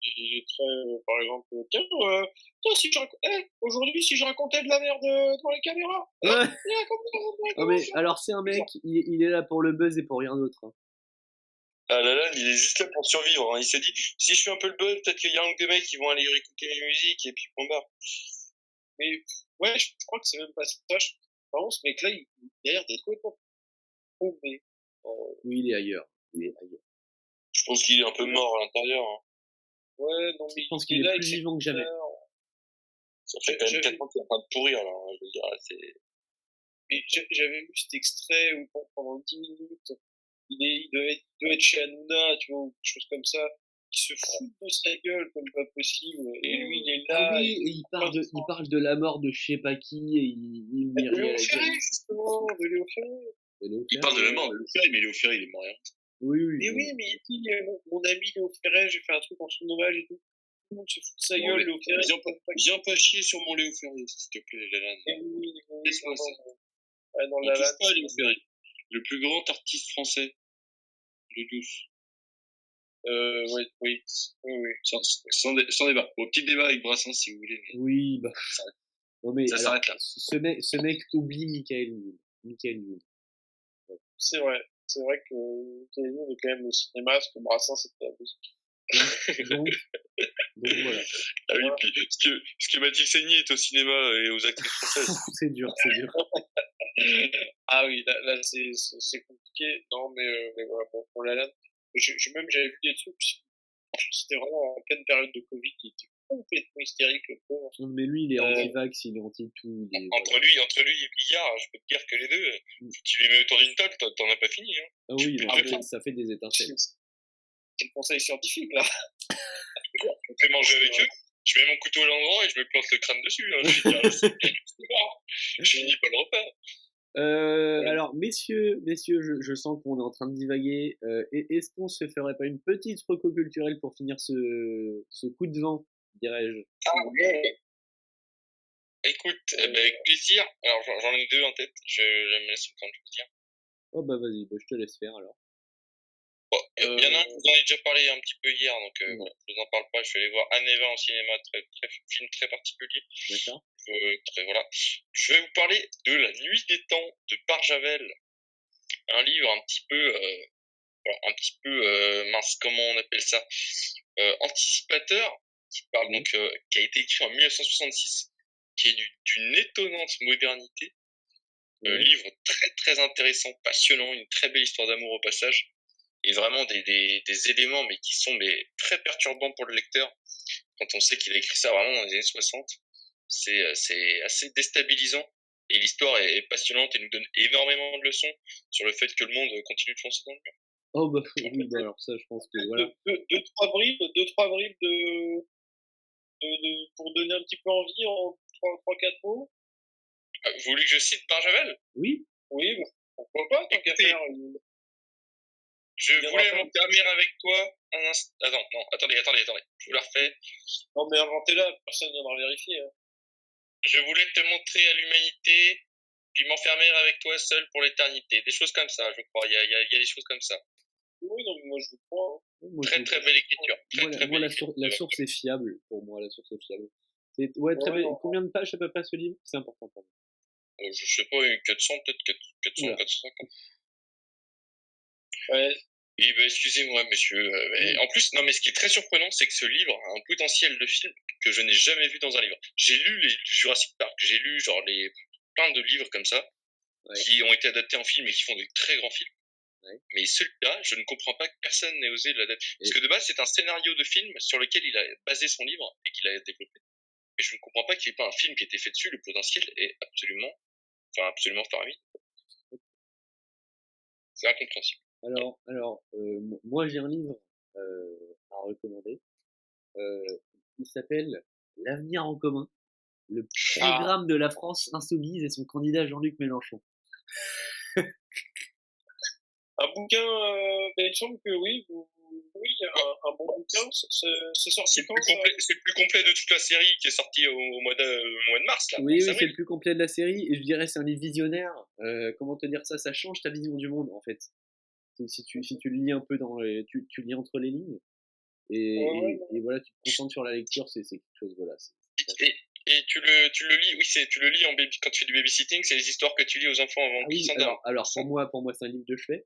Il est très, euh, par exemple, euh, tiens, euh, tiens, si je rac- eh, aujourd'hui, si je racontais de la merde euh, devant les caméras, Ouais. raconte les Non, mais caméras. alors c'est un mec, il, il est là pour le buzz et pour rien d'autre. hein. Ah là là, il est juste là pour survivre. hein. Il s'est dit, si je fais un peu le buzz, peut-être qu'il y a un ou deux mecs qui vont aller écouter mes musiques et puis point barre. Mais ouais, je, crois que c'est même pas ça. Je, vraiment, ce mec-là, il, il a l'air d'être complètement paumé. Euh, Oui, il est ailleurs. Il est ailleurs. Je pense qu'il est un peu mort à l'intérieur. hein. Ouais, non, mais Je pense il qu'il est là plus vivant que jamais. Ça fait quand même vu. 4 ans qu'il est en train de pourrir, là. hein. Je veux dire, c'est... Mais j'a- j'avais vu cet extrait où pen- pendant 10 minutes, il, est, il, doit être, il doit être chez Hanouna, tu vois, ou quelque chose comme ça. Il se fout de sa gueule comme pas possible. Et lui, il est là. Ah oui, il- et il parle, de, il parle de la mort de je sais pas qui et il, il Ferré, gueule. justement, de Léo Ferré. Il parle de la mort de Léo Ferré, mais Léo Ferré, il est mort. hein. Oui, oui. Mais oui, mais il dit, euh, mon, ami Léo Ferré, j'ai fait un truc en son hommage et tout. Tout le monde se fout de sa Non, gueule, Léo Ferré. Viens pas, viens pas chier sur mon Léo Ferré, s'il te plaît, Lalanne. Mais oui, oui, Laisse-moi non, ça. non. Ouais, non, On la touche pas Léo Ferré. Le plus grand artiste français de tous. Euh, ouais, oui, oui, oui. Sans, sans, dé- sans débat. Bon, petit débat avec Brassens, si vous voulez. mais Oui, bah. s'arrête. <laughs> Non, mais Ça alors, s'arrête là. Ce mec, ce mec oublie Michael. Michael. C'est vrai. C'est vrai que Télévision est quand même le cinéma, parce que Brassens, c'était la musique. Donc, donc voilà. Ah oui, puis ce que, ce que Mathilde Seigny est au cinéma et aux actrices françaises. <laughs> C'est dur, c'est dur. <laughs> Ah oui, là, là c'est, compliqué. Non, mais, euh, mais voilà, pour, pour la laine. Je, je, même, j'avais vu des trucs, c'était vraiment en pleine période de Covid, il était complètement hystérique, le pauvre. Mais lui, il est Euh, anti-vax, il est anti-tout. est- Entre lui, entre lui et Billard, je peux te dire que les deux, Mm. tu les mets autour d'une table, t'en- as pas fini. Hein. Ah oui, ah, ça, fait, ça fait des étincelles. C'est le conseil scientifique, là. <laughs> Je fais manger avec eux, je mets mon couteau à l'endroit et je me plante le crâne dessus. Hein. Je, finis pas le repas. Euh, Ouais. alors, messieurs, messieurs, je, je sens qu'on est en train de divaguer. Euh, Est-ce qu'on se ferait pas une petite reco culturelle pour finir ce, ce coup de vent, dirais-je Ah ouais. Écoute, eh ben, avec plaisir. Alors j'en ai deux en tête. Je, je me laisse le temps de vous dire. Oh bah vas-y, bah, je te laisse faire alors. Bon, il Euh, y en a un, je vous en ai déjà parlé un petit peu hier, donc euh, voilà, je vous en parle pas. Je suis allé voir Anne Eva en cinéma, très, très, film très particulier. D'accord Euh, très, voilà. Je vais vous parler de La Nuit des Temps de Barjavel. Un livre un petit peu, euh, voilà, un petit peu, euh, mince, comment on appelle ça? Euh, Anticipateur, qui parle donc, euh, qui a été écrit en 1966, qui est d'une étonnante modernité. Euh, livre très très intéressant, passionnant, une très belle histoire d'amour au passage, et vraiment des, des, des, éléments mais qui sont mais très perturbants pour le lecteur quand on sait qu'il a écrit ça vraiment dans les années 60. C'est euh, c'est assez déstabilisant et l'histoire est, passionnante et nous donne énormément de leçons sur le fait que le monde continue de foncer dans le mur. Oh bah <laughs> oui, bah alors ça je pense que voilà. Deux, deux, trois bribes, deux trois bribes de, de, de, pour donner un petit peu envie en trois trois quatre mots. Ah, vous voulez que je cite Barjavel Oui. Oui, bah, pourquoi pas, tant qu'à faire. Une... Je voulais m'endormir avec toi un instant. Attends, non, attendez, attendez, attendez. Je vous la refais. Non, mais inventez-la, personne ne viendra vérifier. Hein. Je voulais te montrer à l'humanité, puis m'enfermer avec toi seul pour l'éternité. Des choses comme ça, je crois. Il y a, il y a, il y a des choses comme ça. Oui, non, mais moi je vous crois. Hein. Moi, très, je- très belle écriture. Très, moi, la- très moi, belle la, sour- écriture. la source est fiable pour moi, la source est fiable. C'est- Ouais, très Ouais, bien. non. Combien de pages à peu près ce livre? C'est important pour moi. Euh, Je sais pas, une 400, peut-être 400, Oula. 450. Ouais, Oui, bah, excusez-moi, messieurs. euh, mais En plus, non, mais ce qui est très surprenant, c'est que ce livre a un potentiel de film que je n'ai jamais vu dans un livre. J'ai lu les Jurassic Park, j'ai lu genre les plein de livres comme ça Ouais. qui ont été adaptés en film et qui font des très grands films. Ouais. Mais celui-là, je ne comprends pas que personne n'ait osé l'adapter. Parce que de base, c'est un scénario de film sur lequel il a basé son livre et qu'il a développé. Mais je ne comprends pas qu'il n'y ait pas un film qui ait été fait dessus. Le potentiel est absolument, enfin, absolument faramineux. C'est incompréhensible. Alors, alors euh, moi j'ai un livre euh, à recommander. Euh, il s'appelle L'avenir en commun, le Ah. programme de la France insoumise et son candidat Jean-Luc Mélenchon. <laughs> Un bouquin, euh, ben, il me semble que oui, vous- oui, un, un bon bouquin, c'est- sorti le, quand plus ça complet, c'est le plus complet de toute la série qui est sorti au, au mois, de, au mois de mars. Là, Oui, oui, c'est le plus complet de la série et je dirais c'est un livre visionnaire. Euh, comment te dire ça? Ça change ta vision du monde en fait. Si- tu, si tu le lis un peu dans les, tu, tu lis entre les lignes et, Ouais, ouais, et, et voilà, tu te concentres sur la lecture, c'est c'est quelque chose voilà. Et, et tu, le, tu le lis, oui, c'est, tu le lis en baby, quand tu fais du babysitting, c'est les histoires que tu lis aux enfants avant Ah qu'ils s'endorment. alors, alors pour moi, pour moi, c'est un livre de chevet.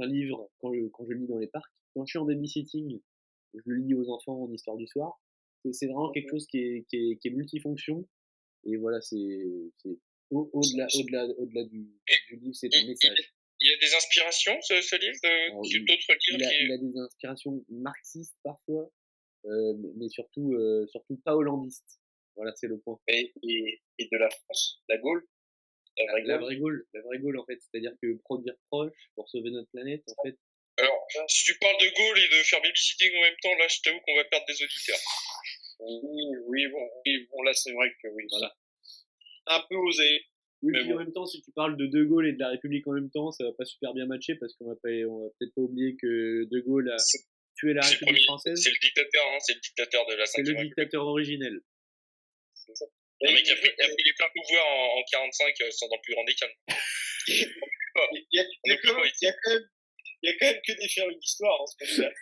C'est un livre quand je, quand je lis dans les parcs. Quand je suis en babysitting, je le lis aux enfants en histoire du soir. C'est vraiment quelque chose qui est, qui est, qui est multifonction. Et voilà, c'est c'est au- au-delà au-delà au-delà du, du livre, c'est un message. Il y a des inspirations, ce, ce livre, il- d'autres livres a, qui... il a des inspirations marxistes parfois, euh, mais, mais surtout euh, surtout pas hollandistes. Voilà, c'est le point. et, et, et de la France, la Gaule, la vraie La Gaule. vraie Gaule, la vraie Gaule en fait, c'est-à-dire que produire proche pour sauver notre planète, en fait, Alors, si tu parles de Gaulle et de faire babysitting en même temps, là, je t'avoue qu'on va perdre des auditeurs. Oui, oui, bon, oui, bon, là c'est vrai que oui, Voilà. un peu osé. Oui, Mais bon. en même temps, si tu parles de De Gaulle et de la République en même temps, ça va pas super bien matcher parce qu'on va, pas, on va peut-être pas oublier que De Gaulle a tué la République premier- française. C'est le dictateur, hein, c'est le dictateur de la C'est le 5 République. dictateur originel. Le mec a pris, a pris les pleins pouvoirs en, en 45 euh, sans en plus rendre des calmes. Il y a, il y a On est quand même, pas il y a quand même, il y a quand même que des faire une histoire en ce moment-là.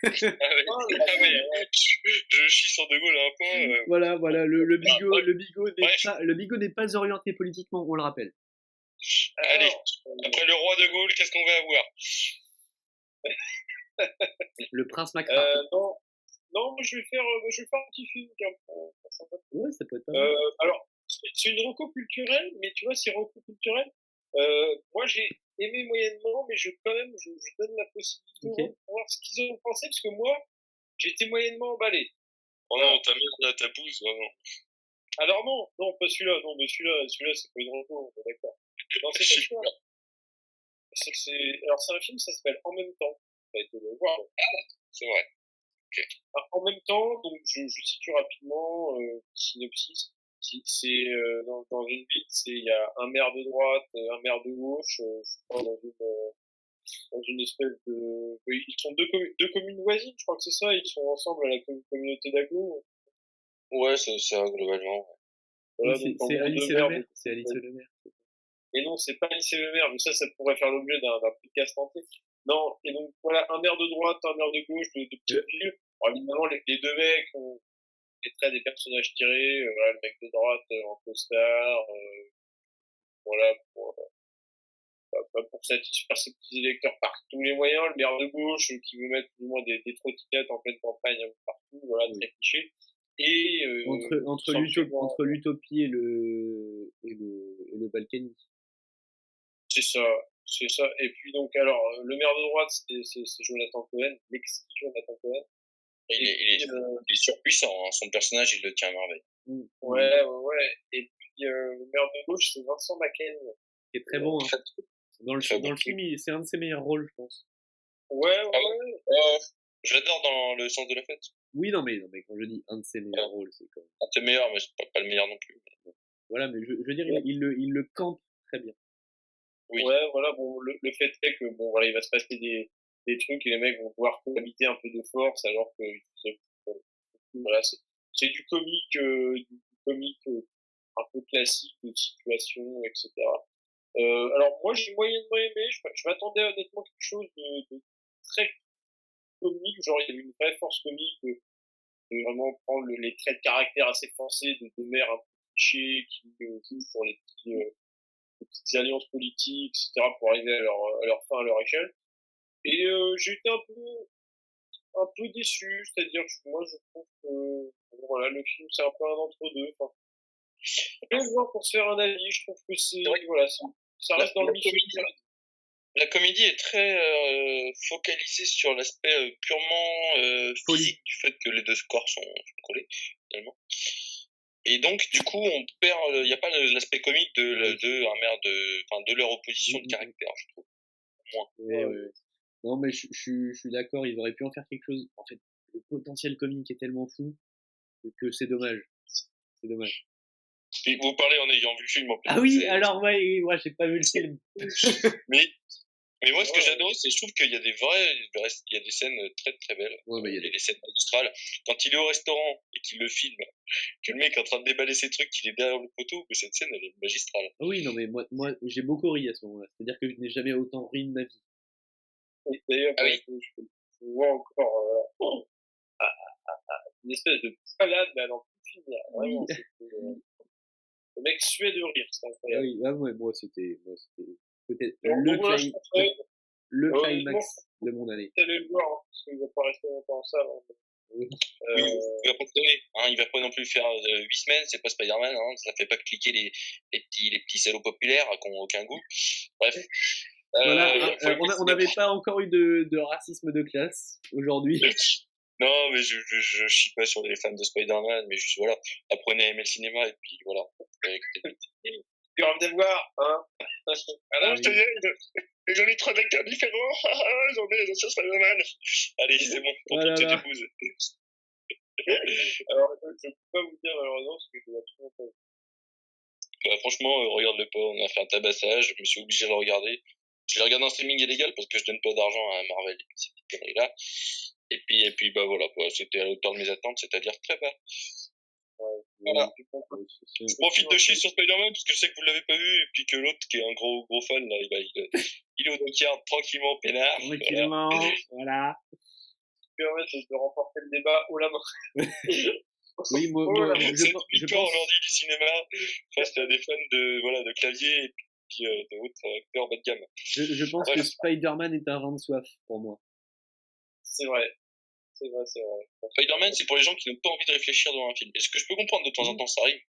Je, chie sur De Gaulle à un point. euh, Voilà, voilà, le, le Ah, bigot, le bigot n'est pas, le bigot n'est pas orienté politiquement, on le rappelle. Allez, Alors, après le roi de Gaulle, qu'est-ce qu'on va avoir? Le prince Macron. euh, non, non, moi, je vais faire, euh, je vais faire un petit film. Ouais, ça peut être. Euh, alors, c'est une reco culturelle, mais tu vois, c'est reco culturelle. Euh, moi, j'ai aimé moyennement, mais je quand même, je, je donne la possibilité de voir ce qu'ils ont pensé, parce que moi, été moyennement emballé. Oh non, ta merde, ta bouse, vraiment. Alors non, non, pas celui-là, non, mais celui-là, celui-là, c'est pas une reco, on est d'accord. Non, c'est pas celui-là. C'est que c'est, alors c'est un film, ça s'appelle En même temps. Ça a été le voir. C'est vrai. Alors, En même temps, donc je, je situe rapidement euh, synopsis. Si- C'est euh, dans, dans une ville, c'est il y a un maire de droite, euh, un maire de gauche, euh, je crois dans une euh, dans une espèce de oui, ils sont deux, communes deux communes voisines, je crois que c'est ça, ils sont ensemble à la com- communauté d'Aglo. Ouais, c'est ça, globalement. Voilà, c'est Alice le maire. C'est Alice et le maire. Et non, c'est pas lycée le maire, mais ça, ça pourrait faire l'objet d'un d'un podcast entier. Non, et donc voilà, un maire de droite, un maire de gauche, de, de. Alors, évidemment, les, les deux mecs ont des traits des personnages tirés. euh, voilà, le mec de droite euh, en costard. Euh, voilà, pour, euh, pas- pour satisfaire ses petits électeurs par tous les moyens. Le maire de gauche qui veut mettre plus ou moins des, des trottinettes en pleine campagne partout. Voilà, très cliché. Et euh, entre l'utopie entre l'utopie et le et le et le Balkany. c'est ça, c'est ça. Et puis donc alors euh, le maire de droite c'est Jonathan Cohen, l'ex Jonathan Cohen. Il est, il est, Euh, il est surpuissant, hein. son personnage, il le tient à merveille. ouais, ouais, ouais. Et puis euh, le maire de gauche c'est Vincent Macken. Qui est très bon. hein. Dans le Très dans bon. le film, il- c'est un de ses meilleurs rôles, je pense. Ouais, ouais. Ah ouais Euh, je l'adore dans le sens de la fête. Oui, non mais non mais quand je dis un de ses meilleurs rôles, c'est quand même. Un de ses meilleurs, mais c'est pas, pas le meilleur non plus. Voilà, mais je, je veux dire, il, il le il le campe très bien. Ouais, voilà, bon, le, le fait est que, bon, voilà, il va se passer des, des trucs et les mecs vont pouvoir cohabiter un peu de force alors que, voilà, c'est, du comique, euh, du comique euh, un peu classique de situation, etc. Euh, alors, moi, j'ai moyennement aimé, je, je m'attendais honnêtement quelque chose de, de très comique, genre, il y avait une vraie force comique de, vraiment prendre le- les traits de caractère assez forcés de, de mères un peu clichés qui euh, jouent pour les petits, euh, petites alliances politiques, etc., pour arriver à leur, à leur fin, à leur échelle. Et euh, j'ai été un peu, un peu déçu, c'est-à-dire que moi je trouve que voilà, le film c'est un peu un entre-deux. Enfin, le voir pour se faire un avis, je trouve que c'est, voilà, ça reste dans le comédie- La comédie est très euh, focalisée sur l'aspect euh, purement euh, physique du fait que les deux corps sont, sont collés, finalement. Et donc, du coup, on perd, il n'y a pas l'aspect comique de, de, un maire de, enfin, de leur opposition de Mhm. caractère, je trouve. Ouais, ouais. Non, mais je, je, suis- je suis d'accord, ils auraient pu en faire quelque chose. En fait, le potentiel comique est tellement fou que c'est dommage. C'est dommage. Vous parlez en ayant vu le film en plus. Ah oui, alors ouais, oui, moi j'ai pas vu le film. <laughs> Mais, mais moi, ce que Ouais. j'adore, c'est je trouve qu'il y a des vrais, il y a des scènes très très belles. Ouais, mais il y a des... des scènes magistrales. Quand il est au restaurant et qu'il le filme, que le mec est en train de déballer ses trucs, qu'il est derrière le poteau, mais cette scène, elle est magistrale. Ah oui, non, mais moi, moi j'ai beaucoup ri à ce moment-là. C'est-à-dire que je n'ai jamais autant ri de ma vie. Et D'ailleurs, Ah oui. je, vois encore euh, ah, ah, ah, ah, une espèce de salade, mais à plus finir. Vraiment, Oui. c'était, euh, le mec suait de rire, c'est Ah incroyable. oui, ah ouais, moi c'était moi, c'était peut-être le, moi, clim- le climax de mon année. d'aller le voir, hein, parce qu'il va pas rester longtemps en salle. Hein. Oui. Euh, il va pas traîner, hein, il va pas non plus faire euh, 8 semaines, c'est pas Spider-Man, hein, ça fait pas cliquer les, les petits, les petits salauds populaires qui ont aucun goût. Bref. Euh, Voilà, euh, on n'avait pas encore eu de, de racisme de classe aujourd'hui. <laughs> Non, mais je, je, je chie pas sur les fans de Spider-Man, mais juste voilà, apprenez à aimer le cinéma et puis voilà. Écoutez. puis revenez voir, hein. <laughs> Alors, je je te dis, <laughs> j'en ai trois acteurs différents, j'en ai les anciens Spider-Man. Allez, c'est bon, pour Voilà, épouses. Alors, je peux pas vous dire malheureusement, parce que je l'ai absolument pas. Bah, franchement, euh, regarde-le pas, on a fait un tabassage, je me suis obligé de le regarder. Je l'ai regardé en streaming illégal parce que je donne pas d'argent à Marvel et petites conneries-là. Et puis, et puis, bah voilà, quoi, c'était à la hauteur de mes attentes, c'est-à-dire très bas. Voilà. Je profite de chier sur Spider-Man parce que je sais que vous l'avez pas vu et puis que l'autre qui est un gros gros fan là, il, va, il, il est au Dunkerque tranquillement peinard. Voilà. Tranquillement, <laughs> voilà. permettre de remporter le débat haut la main. <laughs> Oui, moi, Oh moi, là, je, je pense, aujourd'hui du cinéma face à des fans de voilà de clavier et puis euh, de autres acteurs bas de gamme. je, je pense que Spider-Man est un vin de soif pour moi. C'est vrai. C'est vrai, c'est vrai. Spider-Man, c'est pour les gens qui n'ont pas envie de réfléchir devant un film. Et ce que je peux comprendre de temps en temps, ça arrive.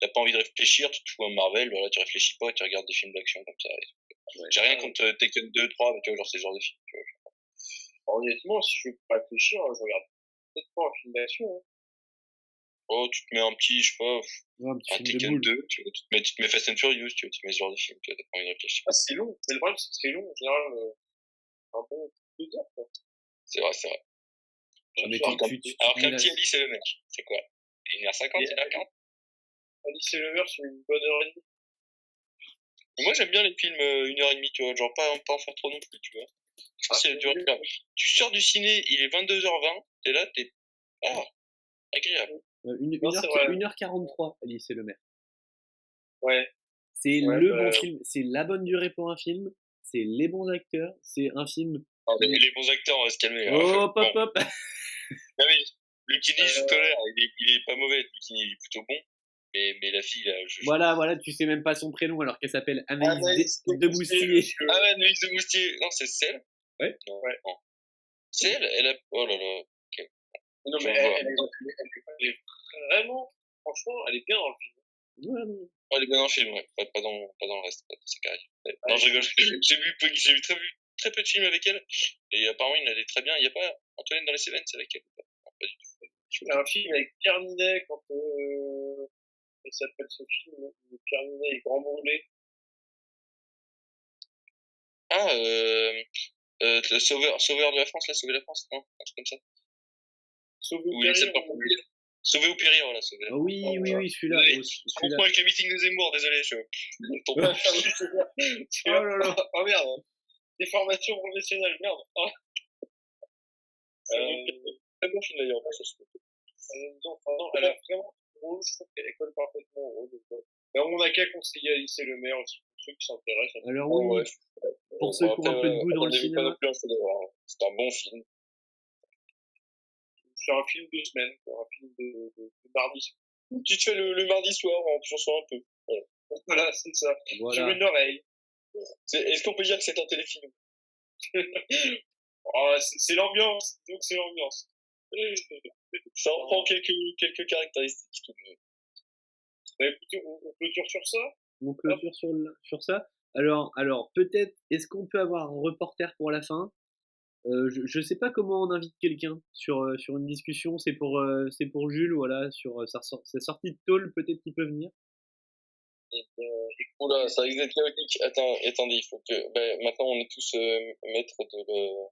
T'as pas envie de réfléchir, tu te fous un Marvel, voilà, tu réfléchis pas, tu regardes des films d'action comme ça. Ouais. J'ai rien contre euh, Tekken 2, 3, mais tu vois, genre, c'est ce genre de film. tu vois. Honnêtement, si je veux pas réfléchir, je regarde peut-être pas un film d'action. Hein. Oh, tu te mets un petit, je sais pas, Ouais, un petit un film de Tekken boule. 2, tu, vois, tu, te mets, tu te mets Fast and Furious, tu, vois, tu te mets ce genre de film, tu vois, t'as pas envie de réfléchir. Ah, c'est long. Mais le problème, c'est que c'est long. En général, euh, un bon deux heures, quoi. C'est vrai, c'est vrai. Ah, mais Alors tu- qu'un tu- petit- tu- alors tu qu'un mets petit la- Alice et le mec, c'est quoi? 1h50, Et- 1h40 Alice et le meurtre, c'est une bonne heure et demie. Moi, j'aime bien les films euh, une heure et demie, tu vois, genre pas, pas en faire trop non plus, tu vois. Ah, c'est c'est dur. Tu sors du ciné, il est 22h20, t'es là, t'es. Ah, agréable. Euh, Une, Non, c'est vrai. 1h43, Alice et le maire. Ouais. C'est Ouais, le bah, bon film, c'est la bonne durée pour un film, c'est les bons acteurs, c'est un film. Ah, les bons acteurs, on va se calmer. hein. Hop, Bon, hop, je tolère, il est, il est pas mauvais, Lucini, il est plutôt bon. Mais, mais la fille, là, je. Voilà, voilà, tu sais même pas son prénom alors qu'elle s'appelle Anaïs Anaïs de, de Moustier. Ah ouais, de Moustier. Non, c'est celle Ouais. Non, Ouais. non. C'est elle, elle a. Oh là là. Non, mais elle, elle, elle, est vraiment, franchement, elle est bien dans le film. Ouais, non. Ouais, elle est bien dans le film, ouais. Pas, pas, dans, pas dans le reste, pas dans sa carrière. Non, je rigole. <laughs> J'ai vu, j'ai vu très, très peu de films avec elle. Et apparemment, elle est très bien. Il n'y a pas Antoine dans les Seven, c'est avec elle non, pas du tout. Il y a un film avec Pierre Ninet quand, euh, il s'appelle ce film, Pierre Ninet et Grand Brûlé. Ah, euh, euh, le sauveur, sauveur de la France, là, sauver la France, non? Un truc comme ça. Sauver ou Oui, périr. c'est pas Sauver ou périr, voilà, sauver. Ah oui, oui, oui, celui-là. Oh, Je celui-là. comprends avec le meeting de Zemmour, désolé, je. je tombe <laughs> pas. oh là là. <laughs> Oh merde. Déformation professionnelle, merde. Ah. Euh, Très bon film d'ailleurs, ça se Euh, non, elle a vraiment je trouve qu'elle colle parfaitement au rôle. on n'a qu'à conseiller Alice et le maire aussi, pour ceux qui s'intéressent. Alors oui, ouais. pour ceux qui ont un peu de goût dans le cinéma. hein. C'est un bon film. C'est un film de semaine, un film de, de, de mardi. Tu te fais le, le mardi soir en chanson un peu. Voilà, c'est ça. Voilà. une oreille. Est-ce qu'on peut dire que c'est un téléfilm? <laughs> Oh, c'est l'ambiance, donc c'est l'ambiance. <laughs> Ça reprend quelques, quelques caractéristiques. écoutez, on, clôture sur ça. On clôture sur, sur ça. Alors, alors peut-être, est-ce qu'on peut avoir un reporter pour la fin? Euh, je, je sais pas comment on invite quelqu'un sur, euh, sur une discussion. C'est pour, euh, c'est pour Jules, voilà, sur sa, sa sortie de tôle, peut-être qu'il peut venir. Oula, ça risque d'être chaotique. Attends, attendez, il faut que. Ben, maintenant, on est tous euh, maîtres de le.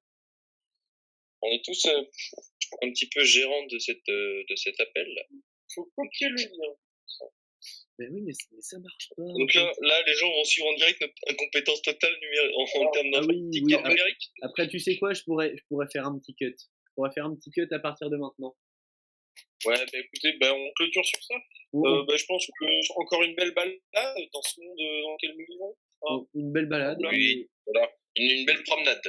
On est tous euh, un petit peu gérants de, cette, euh, de cet appel. là. faut copier le lien. Mais oui, mais, ça marche pas. Donc là, là, les gens vont suivre en direct notre incompétence totale numérique en, en termes Ah oui, d'informatique oui, après- numérique. Après, tu sais quoi, je pourrais, je pourrais faire un petit cut. Je pourrais faire un petit cut à partir de maintenant. Ouais, bah écoutez, bah on clôture sur ça. Ou- Euh, bah, je pense que encore une belle balade dans ce monde euh, dans lequel nous vivons. ou- une belle balade. Oui. Voilà. Une, une belle promenade.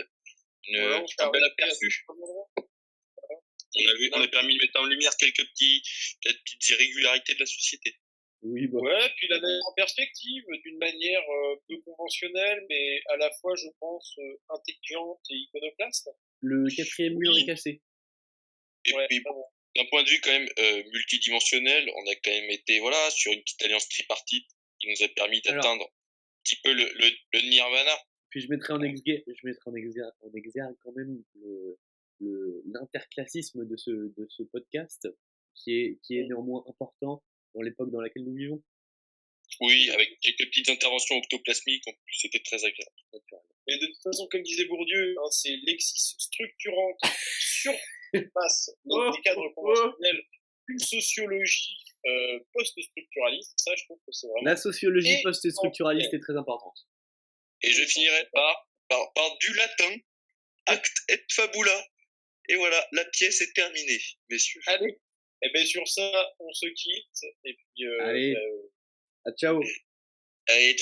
Une, Voilà, se un bel aperçu. On a, vu, on a permis de mettre en lumière quelques petits, quelques petites irrégularités de la société. Oui, bah, Ouais, puis la mettre en perspective d'une manière euh, peu conventionnelle, mais à la fois, je pense, euh, intelligente et iconoclaste. le quatrième mur Oui. est cassé. Et Ouais, puis, vraiment. D'un point de vue quand même euh, multidimensionnel, on a quand même été voilà sur une petite alliance tripartite qui nous a permis d'atteindre un petit peu le, le, le nirvana. Puis je mettrai en exergue, je mettrai en exergue, en exergue quand même l'interclassisme de ce, de ce podcast, qui est, qui est néanmoins important dans l'époque dans laquelle nous vivons. Oui, avec quelques petites interventions octoplasmiques, en plus c'était très agréable. Mais de toute façon, comme disait Bourdieu, hein, c'est l'exis structurant qui surpasse Oh, les cadres conventionnels une sociologie euh, post-structuraliste. Ça, je trouve que c'est vraiment... La sociologie post-structuraliste est très importante. Et je finirai par, par, par du latin, acte et fabula. Et voilà, la pièce est terminée, messieurs. Allez Et bien sur ça, on se quitte. Et puis... Euh, Allez. bah, euh, Ah, ciao Allez,